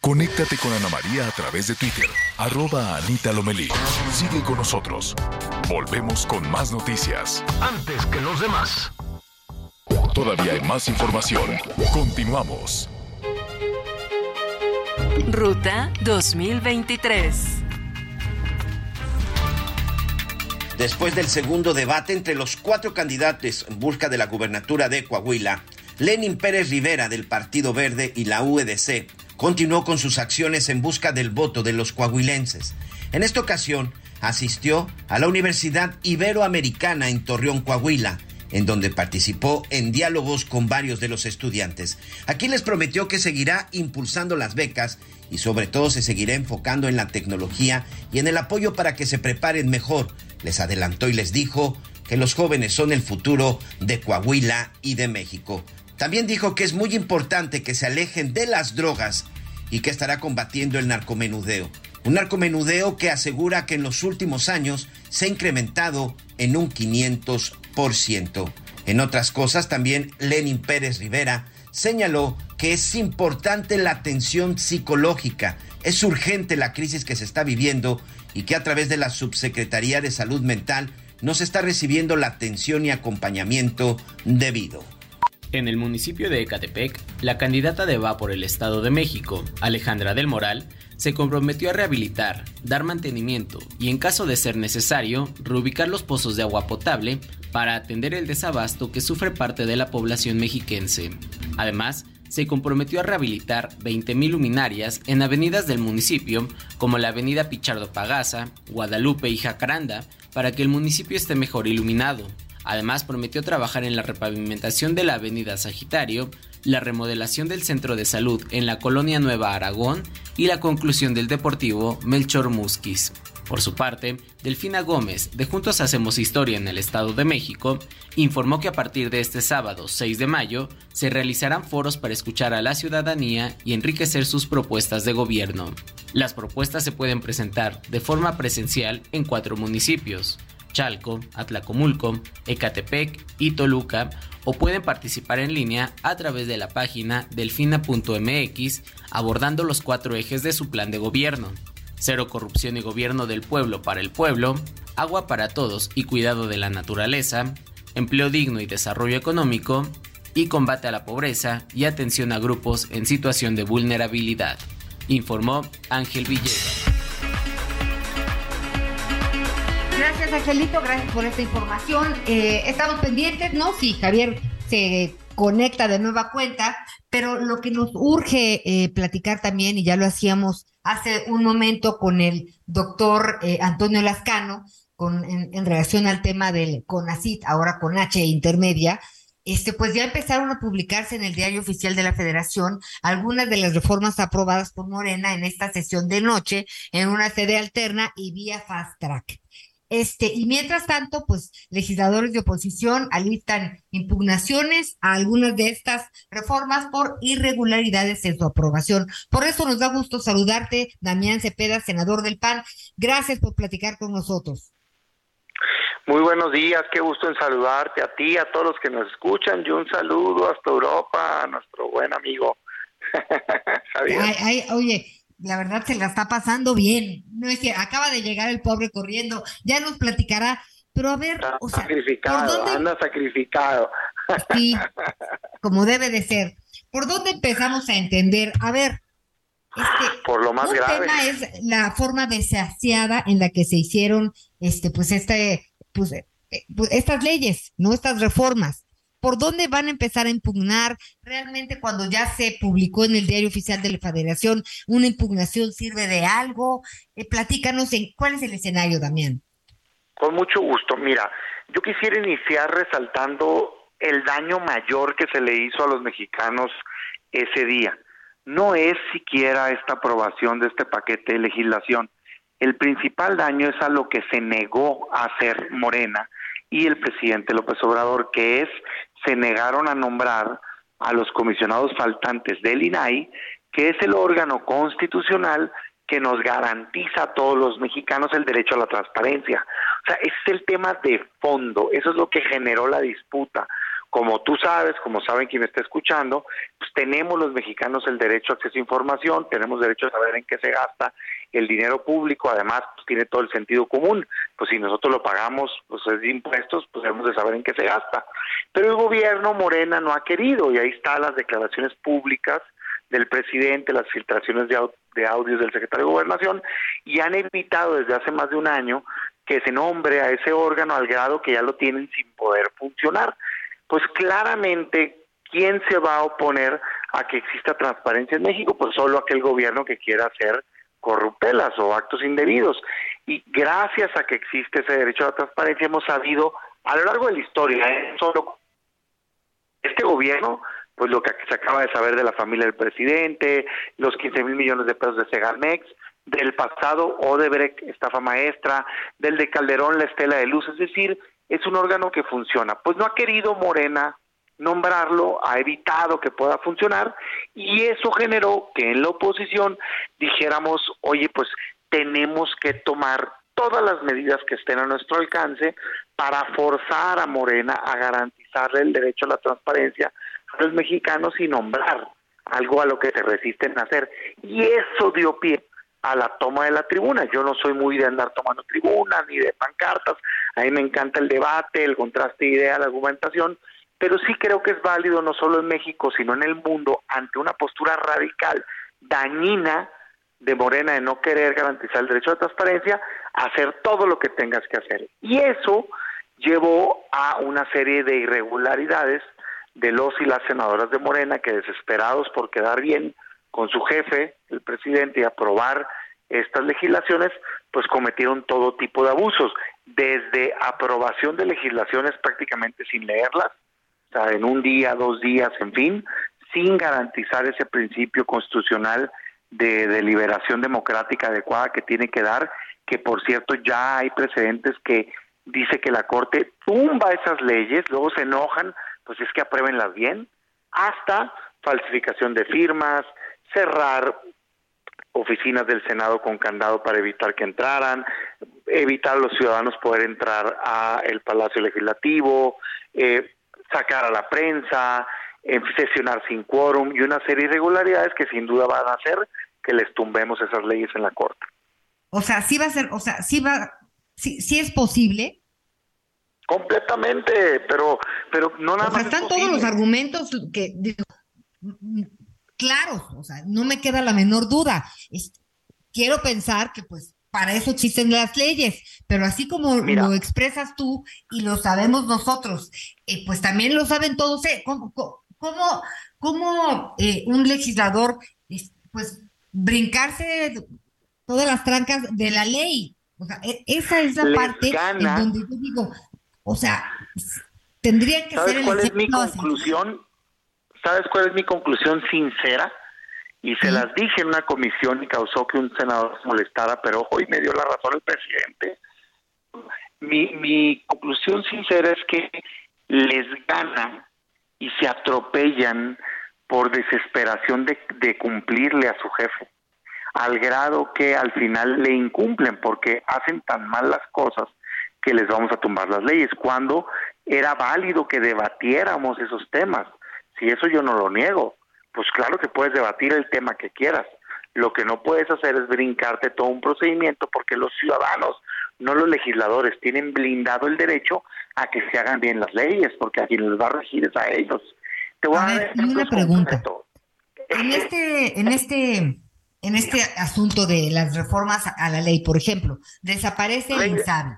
Conéctate con Ana María a través de Twitter, arroba Anita Lomelí. Sigue con nosotros. Volvemos con más noticias. Antes que los demás. Todavía hay más información. Continuamos. Ruta 2023. Después del segundo debate entre los cuatro candidatos en busca de la gubernatura de Coahuila, Lenin Pérez Rivera del Partido Verde y la UEDC continuó con sus acciones en busca del voto de los coahuilenses. En esta ocasión asistió a la Universidad Iberoamericana en Torreón, Coahuila, en donde participó en diálogos con varios de los estudiantes. Aquí les prometió que seguirá impulsando las becas y sobre todo se seguirá enfocando en la tecnología y en el apoyo para que se preparen mejor. Les adelantó y les dijo que los jóvenes son el futuro de Coahuila y de México. También dijo que es muy importante que se alejen de las drogas y que estará combatiendo el narcomenudeo. Un narcomenudeo que asegura que en los últimos años se ha incrementado en un 500%. En otras cosas, también Lenin Pérez Rivera señaló que es importante la atención psicológica, es urgente la crisis que se está viviendo y que a través de la Subsecretaría de Salud Mental no se está recibiendo la atención y acompañamiento debido. En el municipio de Ecatepec, la candidata de Va por el Estado de México, Alejandra del Moral, se comprometió a rehabilitar, dar mantenimiento y, en caso de ser necesario, reubicar los pozos de agua potable para atender el desabasto que sufre parte de la población mexiquense. Además, se comprometió a rehabilitar 20.000 luminarias en avenidas del municipio, como la avenida Pichardo Pagasa, Guadalupe y Jacaranda, para que el municipio esté mejor iluminado. Además, prometió trabajar en la repavimentación de la avenida Sagitario, la remodelación del centro de salud en la colonia Nueva Aragón y la conclusión del deportivo Melchor Musquis. Por su parte, Delfina Gómez, de Juntos Hacemos Historia en el Estado de México, informó que a partir de este sábado 6 de mayo se realizarán foros para escuchar a la ciudadanía y enriquecer sus propuestas de gobierno. Las propuestas se pueden presentar de forma presencial en cuatro municipios, Chalco, Atlacomulco, Ecatepec y Toluca, o pueden participar en línea a través de la página delfina.mx abordando los cuatro ejes de su plan de gobierno. Cero corrupción y gobierno del pueblo para el pueblo, agua para todos y cuidado de la naturaleza, empleo digno y desarrollo económico, y combate a la pobreza y atención a grupos en situación de vulnerabilidad, informó Ángel Villegas. Gracias, Angelito, gracias por esta información. Eh, estamos pendientes, ¿no? Si Javier se conecta de nueva cuenta, pero lo que nos urge eh, platicar también, y ya lo hacíamos hace un momento con el doctor eh, Antonio Lascano, con, en, en relación al tema del CONACIT, ahora con H intermedia, este, pues ya empezaron a publicarse en el diario oficial de la Federación algunas de las reformas aprobadas por Morena en esta sesión de noche en una sede alterna y vía fast track. Este, y mientras tanto, pues legisladores de oposición alistan impugnaciones a algunas de estas reformas por irregularidades en su aprobación. Por eso nos da gusto saludarte, Damián Cepeda, senador del PAN. Gracias por platicar con nosotros. Muy buenos días, qué gusto en saludarte a ti, a todos los que nos escuchan y un saludo hasta Europa a nuestro buen amigo *laughs* Javier. oye, la verdad se la está pasando bien. No es que acaba de llegar el pobre corriendo, ya nos platicará. Pero a ver, o sea, sacrificado, anda sacrificado. Sí, *laughs* como debe de ser. ¿Por dónde empezamos a entender? A ver, este, por lo más un grave. tema es la forma desaciada en la que se hicieron, este, pues, este, pues, eh, pues estas leyes, no estas reformas por dónde van a empezar a impugnar. Realmente cuando ya se publicó en el diario oficial de la Federación, una impugnación sirve de algo. Eh, platícanos en cuál es el escenario, Damián. Con mucho gusto. Mira, yo quisiera iniciar resaltando el daño mayor que se le hizo a los mexicanos ese día. No es siquiera esta aprobación de este paquete de legislación. El principal daño es a lo que se negó a hacer Morena y el presidente López Obrador, que es se negaron a nombrar a los comisionados faltantes del INAI, que es el órgano constitucional que nos garantiza a todos los mexicanos el derecho a la transparencia. O sea, ese es el tema de fondo, eso es lo que generó la disputa. Como tú sabes, como saben quien está escuchando, pues tenemos los mexicanos el derecho a acceso a información, tenemos derecho a saber en qué se gasta el dinero público, además pues, tiene todo el sentido común, pues si nosotros lo pagamos pues es de impuestos, pues debemos de saber en qué se gasta. Pero el gobierno Morena no ha querido y ahí están las declaraciones públicas del presidente, las filtraciones de audios del secretario de Gobernación y han evitado desde hace más de un año que se nombre a ese órgano al grado que ya lo tienen sin poder funcionar pues claramente, ¿quién se va a oponer a que exista transparencia en México? Pues solo aquel gobierno que quiera hacer corruptelas o actos indebidos. Y gracias a que existe ese derecho a la transparencia hemos sabido a lo largo de la historia, ¿eh? solo este gobierno, pues lo que se acaba de saber de la familia del presidente, los 15 mil millones de pesos de Segalmex, del pasado Odebrecht, estafa maestra, del de Calderón, la estela de luz, es decir, es un órgano que funciona. Pues no ha querido Morena nombrarlo, ha evitado que pueda funcionar y eso generó que en la oposición dijéramos, oye, pues tenemos que tomar todas las medidas que estén a nuestro alcance para forzar a Morena a garantizarle el derecho a la transparencia a los mexicanos y nombrar algo a lo que se resisten a hacer. Y eso dio pie a la toma de la tribuna. Yo no soy muy de andar tomando tribunas ni de pancartas, a mí me encanta el debate, el contraste de ideas, la argumentación, pero sí creo que es válido no solo en México, sino en el mundo, ante una postura radical, dañina de Morena de no querer garantizar el derecho a transparencia, hacer todo lo que tengas que hacer. Y eso llevó a una serie de irregularidades de los y las senadoras de Morena que desesperados por quedar bien con su jefe, el presidente, y aprobar estas legislaciones, pues cometieron todo tipo de abusos, desde aprobación de legislaciones prácticamente sin leerlas, o sea, en un día, dos días, en fin, sin garantizar ese principio constitucional de deliberación democrática adecuada que tiene que dar, que por cierto ya hay precedentes que dice que la Corte tumba esas leyes, luego se enojan, pues es que apruébenlas bien, hasta falsificación de firmas, cerrar oficinas del Senado con candado para evitar que entraran, evitar a los ciudadanos poder entrar a el Palacio Legislativo, eh, sacar a la prensa, eh, sesionar sin quórum y una serie de irregularidades que sin duda van a hacer que les tumbemos esas leyes en la Corte. O sea, sí va a ser, o sea, sí va, sí, sí es posible. Completamente, pero, pero no nada o sea, Están todos los argumentos que claro, o sea, no me queda la menor duda. quiero pensar que pues para eso existen las leyes, pero así como lo expresas tú y lo sabemos nosotros, eh, pues también lo saben todos. ¿eh? ¿Cómo, cómo, eh, un legislador, pues, brincarse todas las trancas de la ley? O sea, e, esa es la parte en donde yo digo, o sea, tendría que ser el cuál es mi conclusión? ¿Sabes cuál es mi conclusión sincera? Y se las dije en una comisión y causó que un senador se molestara, pero hoy me dio la razón el presidente. mi, mi conclusión sincera es que les gana y se atropellan por desesperación de, de cumplirle a su jefe, al grado que al final le incumplen porque hacen tan mal las cosas que les vamos a tumbar las leyes, cuando era válido que debatiéramos esos temas. Si eso yo no lo niego, pues claro que puedes debatir el tema que quieras. Lo que no puedes hacer es brincarte todo un procedimiento porque los ciudadanos, no los legisladores, tienen blindado el derecho a que se hagan bien las leyes, porque a quien les va a regir es a ellos. Te voy a, dar una pregunta. En este, en este, en este asunto de las reformas a la ley, por ejemplo, desaparece el INSABI.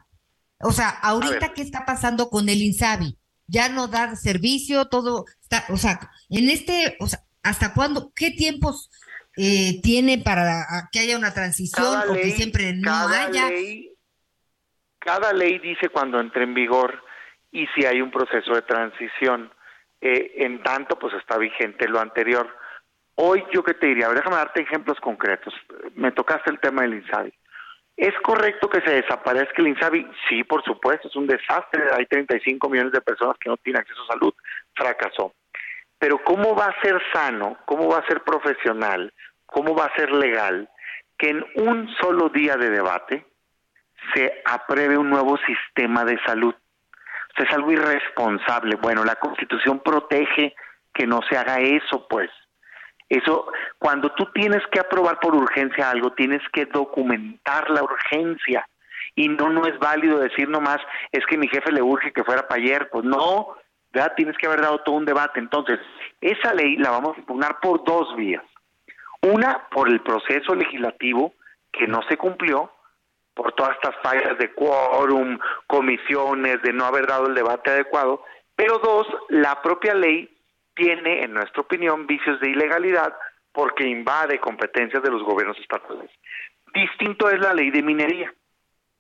O sea, ahorita qué está pasando con el INSABI? Ya no da servicio, todo está, o sea, en este, o sea, ¿hasta cuándo? ¿Qué tiempos eh, tiene para que haya una transición o que siempre no haya? cada ley dice cuando entre en vigor y si hay un proceso de transición. Eh, en tanto, pues está vigente lo anterior. Hoy yo que te diría, déjame darte ejemplos concretos. Me tocaste el tema del INSABI. ¿Es correcto que se desaparezca el INSABI? Sí, por supuesto, es un desastre. Hay 35 millones de personas que no tienen acceso a salud. Fracasó. Pero ¿cómo va a ser sano? ¿Cómo va a ser profesional? ¿Cómo va a ser legal que en un solo día de debate se apruebe un nuevo sistema de salud? es algo irresponsable. Bueno, la Constitución protege que no se haga eso, pues. Eso, cuando tú tienes que aprobar por urgencia algo, tienes que documentar la urgencia. Y no, no es válido decir nomás, es que mi jefe le urge que fuera para ayer. Pues no, ya tienes que haber dado todo un debate. Entonces, esa ley la vamos a impugnar por dos vías. Una, por el proceso legislativo que no se cumplió, por todas estas fallas de quórum, comisiones, de no haber dado el debate adecuado, pero dos, la propia ley tiene, en nuestra opinión, vicios de ilegalidad porque invade competencias de los gobiernos estatales. Distinto es la ley de minería.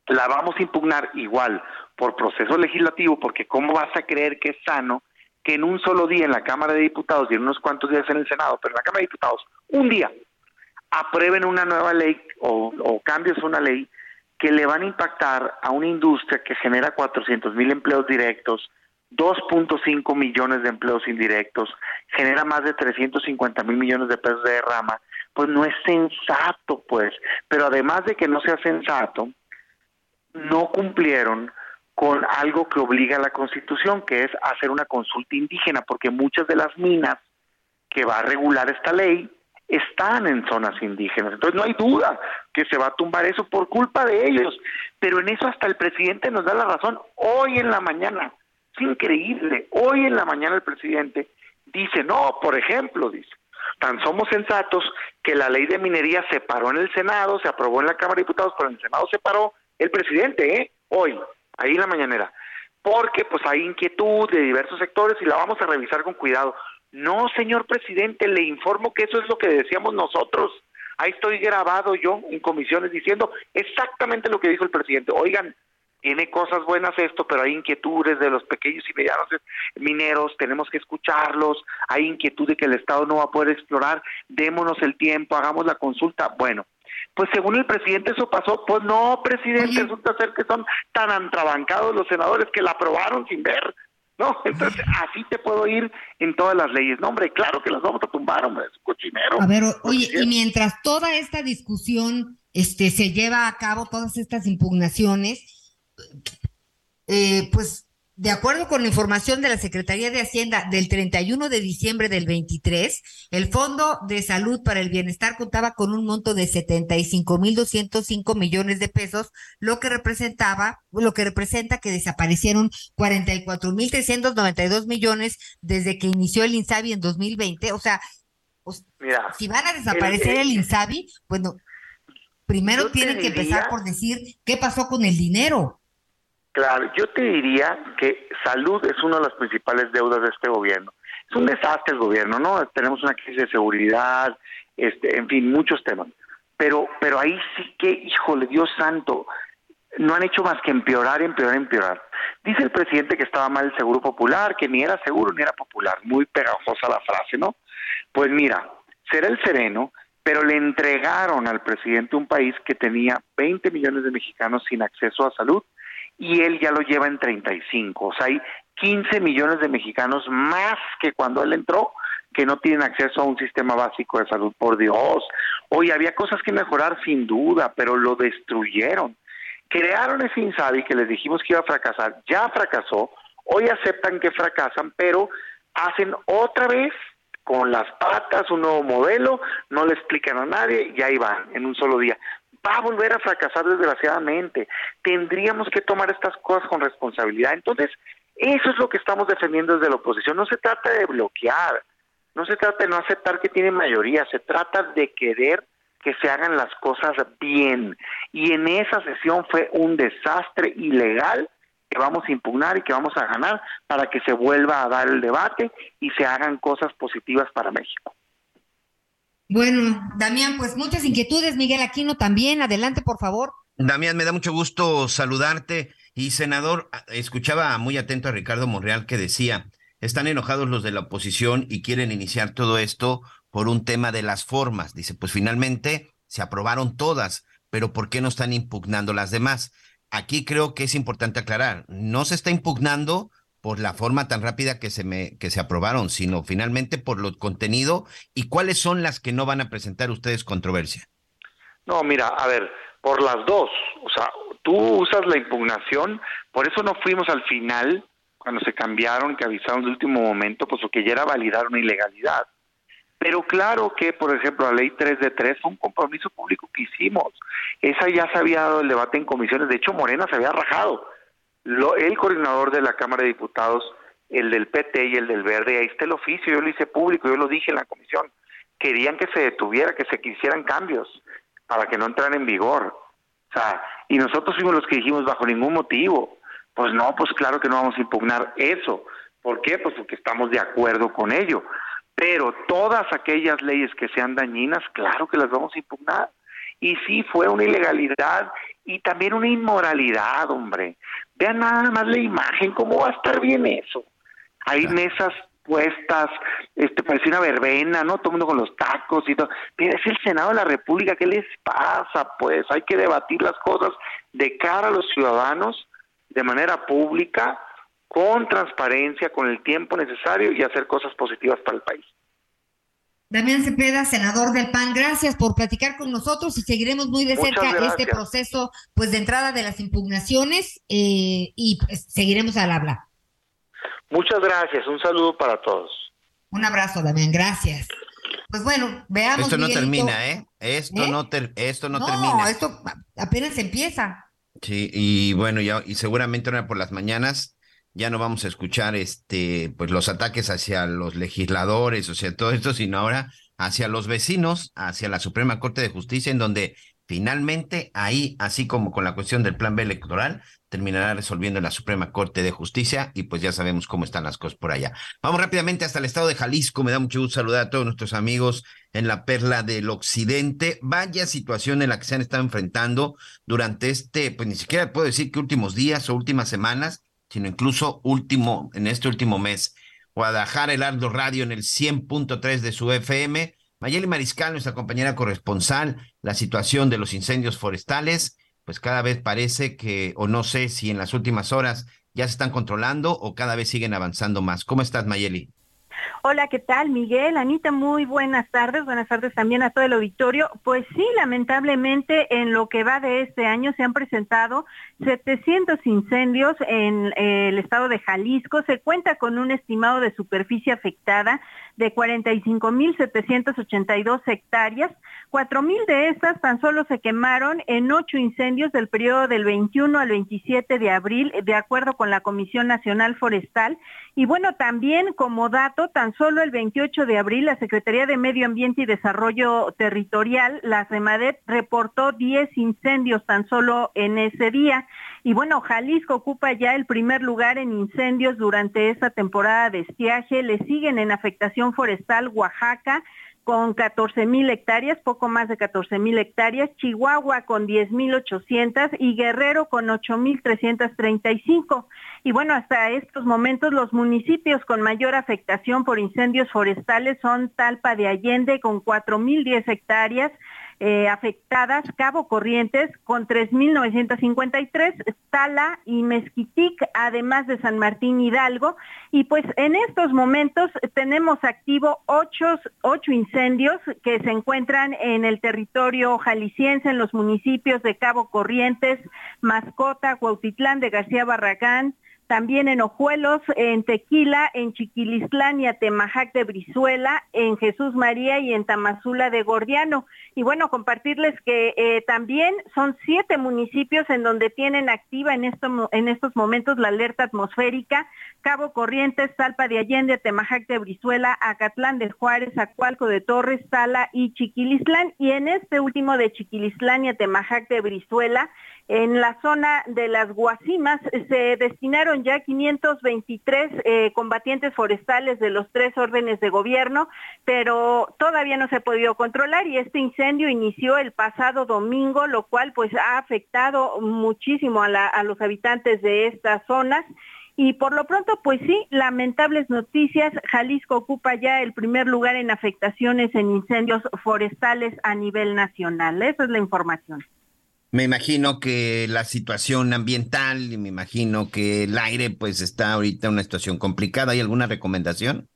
La vamos a impugnar igual por proceso legislativo, porque ¿cómo vas a creer que es sano que en un solo día en la Cámara de Diputados y en unos cuantos días en el Senado, pero en la Cámara de Diputados, un día, aprueben una nueva ley o, o cambios a una ley que le van a impactar a una industria que genera 400 mil empleos directos, 2.5 millones de empleos indirectos, genera más de 350 mil millones de pesos de derrama, pues no es sensato, pues. Pero además de que no sea sensato, no cumplieron con algo que obliga a la Constitución, que es hacer una consulta indígena, porque muchas de las minas que va a regular esta ley están en zonas indígenas. Entonces no hay duda que se va a tumbar eso por culpa de ellos. Pero en eso hasta el presidente nos da la razón. Hoy en la mañana, increíble, hoy en la mañana el presidente dice, no, por ejemplo, dice, tan somos sensatos que la ley de minería se paró en el Senado, se aprobó en la Cámara de Diputados, pero en el Senado se paró el presidente, ¿eh? Hoy, ahí en la mañanera. Porque pues hay inquietud de diversos sectores y la vamos a revisar con cuidado. No, señor presidente, le informo que eso es lo que decíamos nosotros. Ahí estoy grabado yo en comisiones diciendo exactamente lo que dijo el presidente. Oigan, tiene cosas buenas esto, pero hay inquietudes de los pequeños y medianos mineros, tenemos que escucharlos, hay inquietud de que el Estado no va a poder explorar, démonos el tiempo, hagamos la consulta. Bueno, pues según el presidente eso pasó, pues no, presidente, resulta ser que son tan antrabancados los senadores que la aprobaron sin ver. No, entonces así te puedo ir en todas las leyes. No, hombre, claro que las vamos a tumbar, hombre, es cochinero. A ver, oye, y mientras toda esta discusión este, se lleva a cabo, todas estas impugnaciones, eh, pues de acuerdo con la información de la Secretaría de Hacienda del 31 de diciembre del 23, el Fondo de Salud para el Bienestar contaba con un monto de 75.205 millones de pesos, lo que representaba, lo que representa que desaparecieron 44.392 millones desde que inició el INSABI en 2020. O sea, si van a desaparecer el, INSABI, bueno, primero tienen que empezar por decir qué pasó con el dinero. Claro, yo te diría que salud es una de las principales deudas de este gobierno. Es un desastre el gobierno, ¿no? Tenemos una crisis de seguridad, este, en fin, muchos temas. Pero, pero ahí sí que, híjole, Dios santo, no han hecho más que empeorar, empeorar, empeorar. Dice el presidente que estaba mal el seguro popular, que ni era seguro ni era popular. Muy pegajosa la frase, ¿no? Pues mira, será el sereno, pero le entregaron al presidente un país que tenía 20 millones de mexicanos sin acceso a salud y él ya lo lleva en 35. O sea, hay 15 millones de mexicanos más que cuando él entró que no tienen acceso a un sistema básico de salud, por Dios. Hoy había cosas que mejorar sin duda, pero lo destruyeron. Crearon ese INSABI que les dijimos que iba a fracasar, ya fracasó, hoy aceptan que fracasan, pero hacen otra vez con las patas un nuevo modelo, no le explican a nadie y ahí van en un solo día. Va a volver a fracasar desgraciadamente. Tendríamos que tomar estas cosas con responsabilidad. Entonces, eso es lo que estamos defendiendo desde la oposición. No se trata de bloquear, no se trata de no aceptar que tiene mayoría, se trata de querer que se hagan las cosas bien. Y en esa sesión fue un desastre ilegal que vamos a impugnar y que vamos a ganar para que se vuelva a dar el debate y se hagan cosas positivas para México. Bueno, Damián, pues muchas inquietudes, Miguel Aquino también. Adelante, por favor. Damián, me da mucho gusto saludarte. Y senador, escuchaba muy atento a Ricardo Monreal que decía, están enojados los de la oposición y quieren iniciar todo esto por un tema de las formas. Dice, pues finalmente se aprobaron todas, pero ¿por qué no están impugnando las demás? Aquí creo que es importante aclarar, no se está impugnando por la forma tan rápida que se me que se aprobaron, sino finalmente por lo contenido y cuáles son las que no van a presentar ustedes controversia. No, mira, a ver, por las dos, o sea, tú usas la impugnación, por eso no fuimos al final cuando se cambiaron, que avisaron de último momento, pues lo que ya era validar una ilegalidad. Pero claro que, por ejemplo, la ley 3 de 3 fue un compromiso público que hicimos. Esa ya se había dado el debate en comisiones. De hecho, Morena se había rajado. Lo, el coordinador de la Cámara de Diputados, el del PT y el del Verde, ahí está el oficio. Yo lo hice público, yo lo dije en la comisión. Querían que se detuviera, que se quisieran cambios para que no entraran en vigor. O sea, y nosotros fuimos los que dijimos bajo ningún motivo. Pues no, pues claro que no vamos a impugnar eso. ¿Por qué? Pues porque estamos de acuerdo con ello. Pero todas aquellas leyes que sean dañinas, claro que las vamos a impugnar. Y sí, fue una ilegalidad y también una inmoralidad, hombre. Vean nada más la imagen, ¿cómo va a estar bien eso? Hay mesas puestas, este, parece una verbena, ¿no? Todo el mundo con los tacos y todo. Pero es el Senado de la República, ¿qué les pasa? Pues hay que debatir las cosas de cara a los ciudadanos de manera pública con transparencia, con el tiempo necesario y hacer cosas positivas para el país. Damián Cepeda, senador del PAN, gracias por platicar con nosotros y seguiremos muy de cerca este proceso pues de entrada de las impugnaciones eh, y pues, seguiremos al habla. Muchas gracias, un saludo para todos. Un abrazo, Damián, gracias. Pues bueno, veamos. Esto no termina, ¿eh? Esto ¿Eh? no, esto no, termina. No, esto apenas empieza. Sí, y bueno, ya, y seguramente ahora por las mañanas ya no vamos a escuchar este, pues los ataques hacia los legisladores, o sea, todo esto, sino ahora hacia los vecinos, hacia la Suprema Corte de Justicia, en donde finalmente ahí, así como con la cuestión del plan B electoral, terminará resolviendo la Suprema Corte de Justicia y pues ya sabemos cómo están las cosas por allá. Vamos rápidamente hasta el estado de Jalisco. Me da mucho gusto saludar a todos nuestros amigos en la perla del occidente. Vaya situación en la que se han estado enfrentando durante este, pues ni siquiera puedo decir que últimos días o últimas semanas, sino incluso último, en este último mes. Guadalajara, el Ardo Radio en el 100.3 de su FM. Mayeli Mariscal, nuestra compañera corresponsal, la situación de los incendios forestales, pues cada vez parece que, o no sé si en las últimas horas ya se están controlando o cada vez siguen avanzando más. ¿Cómo estás, Mayeli? Hola, ¿qué tal, Miguel? Anita, muy buenas tardes. Buenas tardes también a todo el auditorio. Pues sí, lamentablemente en lo que va de este año se han presentado 700 incendios en eh, el estado de Jalisco. Se cuenta con un estimado de superficie afectada de 45.782 hectáreas. 4.000 de estas tan solo se quemaron en ocho incendios del periodo del 21 al 27 de abril, de acuerdo con la Comisión Nacional Forestal. Y bueno, también como dato, tan solo el 28 de abril, la Secretaría de Medio Ambiente y Desarrollo Territorial, la CEMADET, reportó 10 incendios tan solo en ese día. Y bueno, Jalisco ocupa ya el primer lugar en incendios durante esta temporada de estiaje. Le siguen en afectación forestal Oaxaca, con 14 mil hectáreas, poco más de 14 mil hectáreas, Chihuahua con 10 mil 800 y Guerrero con 8 mil 335. Y bueno, hasta estos momentos los municipios con mayor afectación por incendios forestales son Talpa de Allende con 4 mil 10 hectáreas, eh, afectadas, Cabo Corrientes con 3.953, Tala y Mezquitic, además de San Martín Hidalgo. Y pues en estos momentos tenemos activo ocho, ocho incendios que se encuentran en el territorio jalisciense, en los municipios de Cabo Corrientes, Mascota, Cuautitlán de García Barragán, también en Ojuelos, en Tequila, en Chiquilistlán y Atemajac de Brizuela, en Jesús María y en Tamazula de Gordiano. Y bueno, compartirles que eh, también son siete municipios en donde tienen activa en, esto, en estos momentos la alerta atmosférica. Cabo Corrientes, Salpa de Allende, Atemajac de Brizuela, Acatlán de Juárez, Acualco de Torres, Tala y Chiquilistlán. Y en este último de Chiquilistlán y Atemajac de Brizuela, en la zona de las Guasimas se destinaron ya 523 eh, combatientes forestales de los tres órdenes de gobierno, pero todavía no se ha podido controlar y este incendio inició el pasado domingo, lo cual pues ha afectado muchísimo a, a los habitantes de estas zonas. Y por lo pronto, pues sí, lamentables noticias. Jalisco ocupa ya el primer lugar en afectaciones en incendios forestales a nivel nacional. Esa es la información. Me imagino que la situación ambiental y me imagino que el aire pues está ahorita en una situación complicada. ¿Hay alguna recomendación?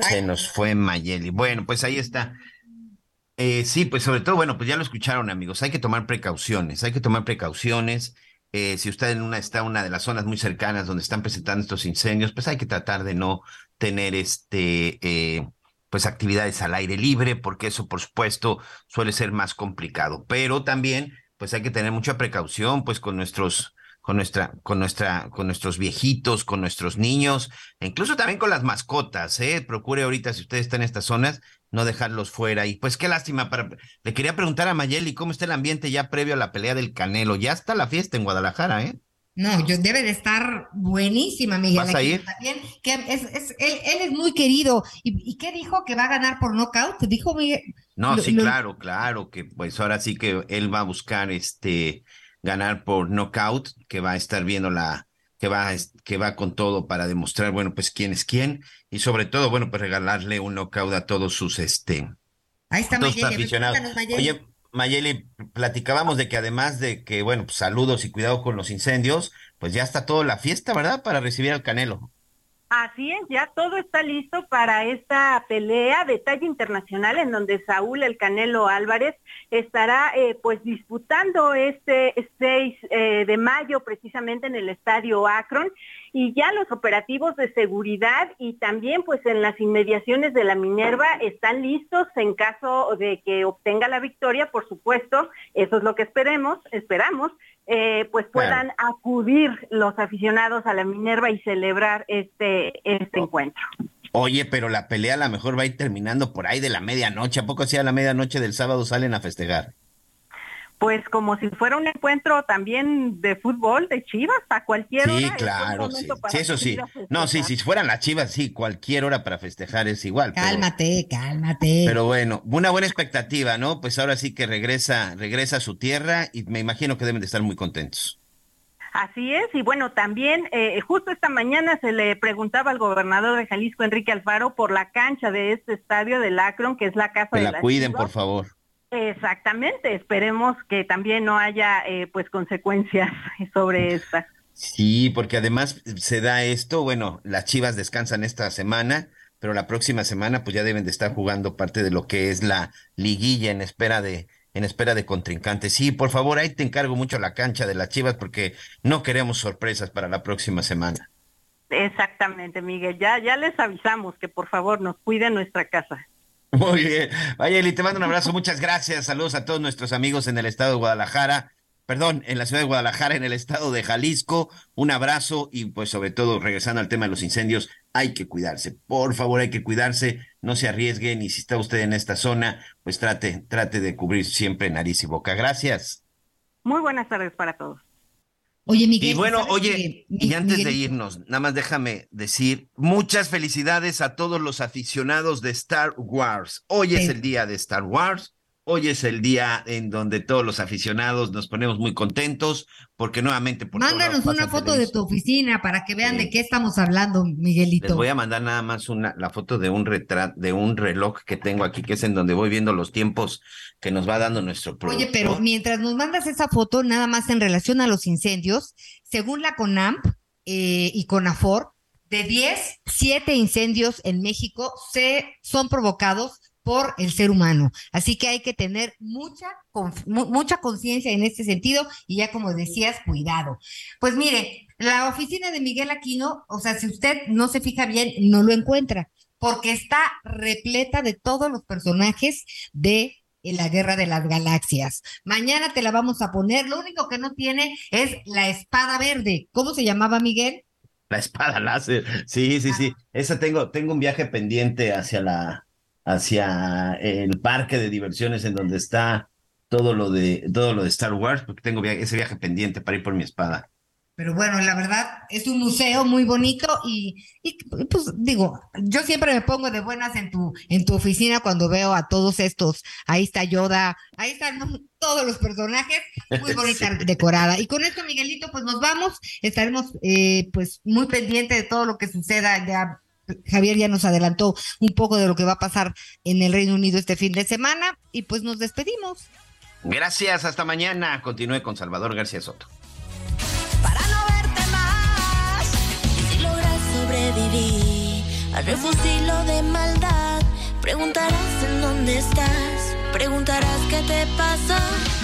Se nos fue Mayeli. Bueno, pues ahí está. Eh, sí, pues sobre todo, bueno, pues ya lo escucharon amigos, hay que tomar precauciones, hay que tomar precauciones. Eh, si usted en una está en una de las zonas muy cercanas donde están presentando estos incendios, pues hay que tratar de no tener este eh, pues actividades al aire libre, porque eso por supuesto suele ser más complicado. Pero también pues hay que tener mucha precaución pues con nuestros con nuestra, con nuestra, con nuestros viejitos, con nuestros niños, e incluso también con las mascotas, ¿eh? Procure ahorita, si usted está en estas zonas, no dejarlos fuera. Y pues qué lástima, para... le quería preguntar a Mayeli cómo está el ambiente ya previo a la pelea del Canelo. Ya está la fiesta en Guadalajara, ¿eh? No, yo debe de estar buenísima, Miguel. ¿Vas a ir? También, que es, es, él, él, es muy querido. ¿Y, ¿Y, qué dijo? ¿Que va a ganar por knockout? Dijo Miguel. No, lo, sí, lo... claro, claro, que pues ahora sí que él va a buscar este ganar por knockout, que va a estar viendo la, que va, que va con todo para demostrar, bueno, pues quién es quién, y sobre todo, bueno, pues regalarle un knockout a todos sus este Ahí está todos Mayeli, aficionados. Oye, Mayeli, platicábamos de que además de que, bueno, pues saludos y cuidado con los incendios, pues ya está toda la fiesta, ¿verdad? Para recibir al Canelo. Así es, ya todo está listo para esta pelea de talla internacional en donde Saúl El Canelo Álvarez estará eh, pues disputando este 6 eh, de mayo precisamente en el estadio Akron y ya los operativos de seguridad y también pues en las inmediaciones de la Minerva están listos en caso de que obtenga la victoria, por supuesto, eso es lo que esperemos, esperamos, eh, pues puedan claro. acudir los aficionados a la Minerva y celebrar este, este encuentro. Oye, pero la pelea a lo mejor va a ir terminando por ahí de la medianoche. ¿A poco si a la medianoche del sábado salen a festejar? Pues como si fuera un encuentro también de fútbol, de Chivas, a cualquier sí, hora. Claro, sí, sí, eso sí. No, sí, si fueran las Chivas, sí, cualquier hora para festejar es igual. Cálmate, pero, cálmate. Pero bueno, una buena expectativa, ¿no? Pues ahora sí que regresa, regresa a su tierra y me imagino que deben de estar muy contentos. Así es, y bueno, también eh, justo esta mañana se le preguntaba al gobernador de Jalisco, Enrique Alfaro, por la cancha de este estadio del Akron, que es la casa que de la, la cuiden, Chivas. por favor. Exactamente, esperemos que también no haya eh, pues consecuencias *laughs* sobre esta. Sí, porque además se da esto, bueno, las Chivas descansan esta semana, pero la próxima semana pues ya deben de estar jugando parte de lo que es la liguilla en espera de en espera de contrincantes. Sí, por favor, ahí te encargo mucho la cancha de las Chivas porque no queremos sorpresas para la próxima semana. Exactamente, Miguel. Ya ya les avisamos que por favor nos cuiden nuestra casa. Muy bien. Mayeli, te mando un abrazo. Muchas gracias. Saludos a todos nuestros amigos en el estado de Guadalajara. Perdón, en la ciudad de Guadalajara, en el estado de Jalisco. Un abrazo y pues sobre todo, regresando al tema de los incendios, hay que cuidarse. Por favor, hay que cuidarse. No se arriesguen y si está usted en esta zona, pues trate, trate de cubrir siempre nariz y boca. Gracias. Muy buenas tardes para todos. Oye, Miguel. Y bueno, ¿sabes oye, que- y antes de irnos, nada más déjame decir muchas felicidades a todos los aficionados de Star Wars. Hoy es el día de Star Wars. Hoy es el día en donde todos los aficionados nos ponemos muy contentos porque nuevamente por Mándanos una foto de tu oficina para que vean de qué estamos hablando, Miguelito. Les voy a mandar nada más una la foto de un retrato de un reloj que tengo aquí que es en donde voy viendo los tiempos que nos va dando nuestro producto. Oye, pero mientras nos mandas esa foto nada más en relación a los incendios, según la CONAMP eh, y CONAFOR, de 10, 7 incendios en México se son provocados por el ser humano. Así que hay que tener mucha, mucha conciencia en este sentido y ya como decías, cuidado. Pues mire, la oficina de Miguel Aquino, o sea, si usted no se fija bien, no lo encuentra, porque está repleta de todos los personajes de la guerra de las galaxias. Mañana te la vamos a poner. Lo único que no tiene es la espada verde. ¿Cómo se llamaba Miguel? La espada láser. Sí, sí, sí. Esa tengo, tengo un viaje pendiente hacia la, hacia el parque de diversiones en donde está todo lo de todo lo de Star Wars, porque tengo ese viaje pendiente para ir por mi espada. Pero bueno, la verdad es un museo muy bonito y, y, pues digo, yo siempre me pongo de buenas en tu en tu oficina cuando veo a todos estos. Ahí está Yoda, ahí están *laughs* todos los personajes, muy *laughs* bonita decorada. Y con esto, Miguelito, pues nos vamos. Estaremos eh, pues muy pendientes de todo lo que suceda ya Javier ya nos adelantó un poco de lo que va a pasar en el Reino Unido este fin de semana y pues nos despedimos. Gracias, hasta mañana. Continúe con Salvador García Soto. Para no verte más, si logras sobrevivir al de maldad, preguntarás en dónde estás, preguntarás qué te pasó.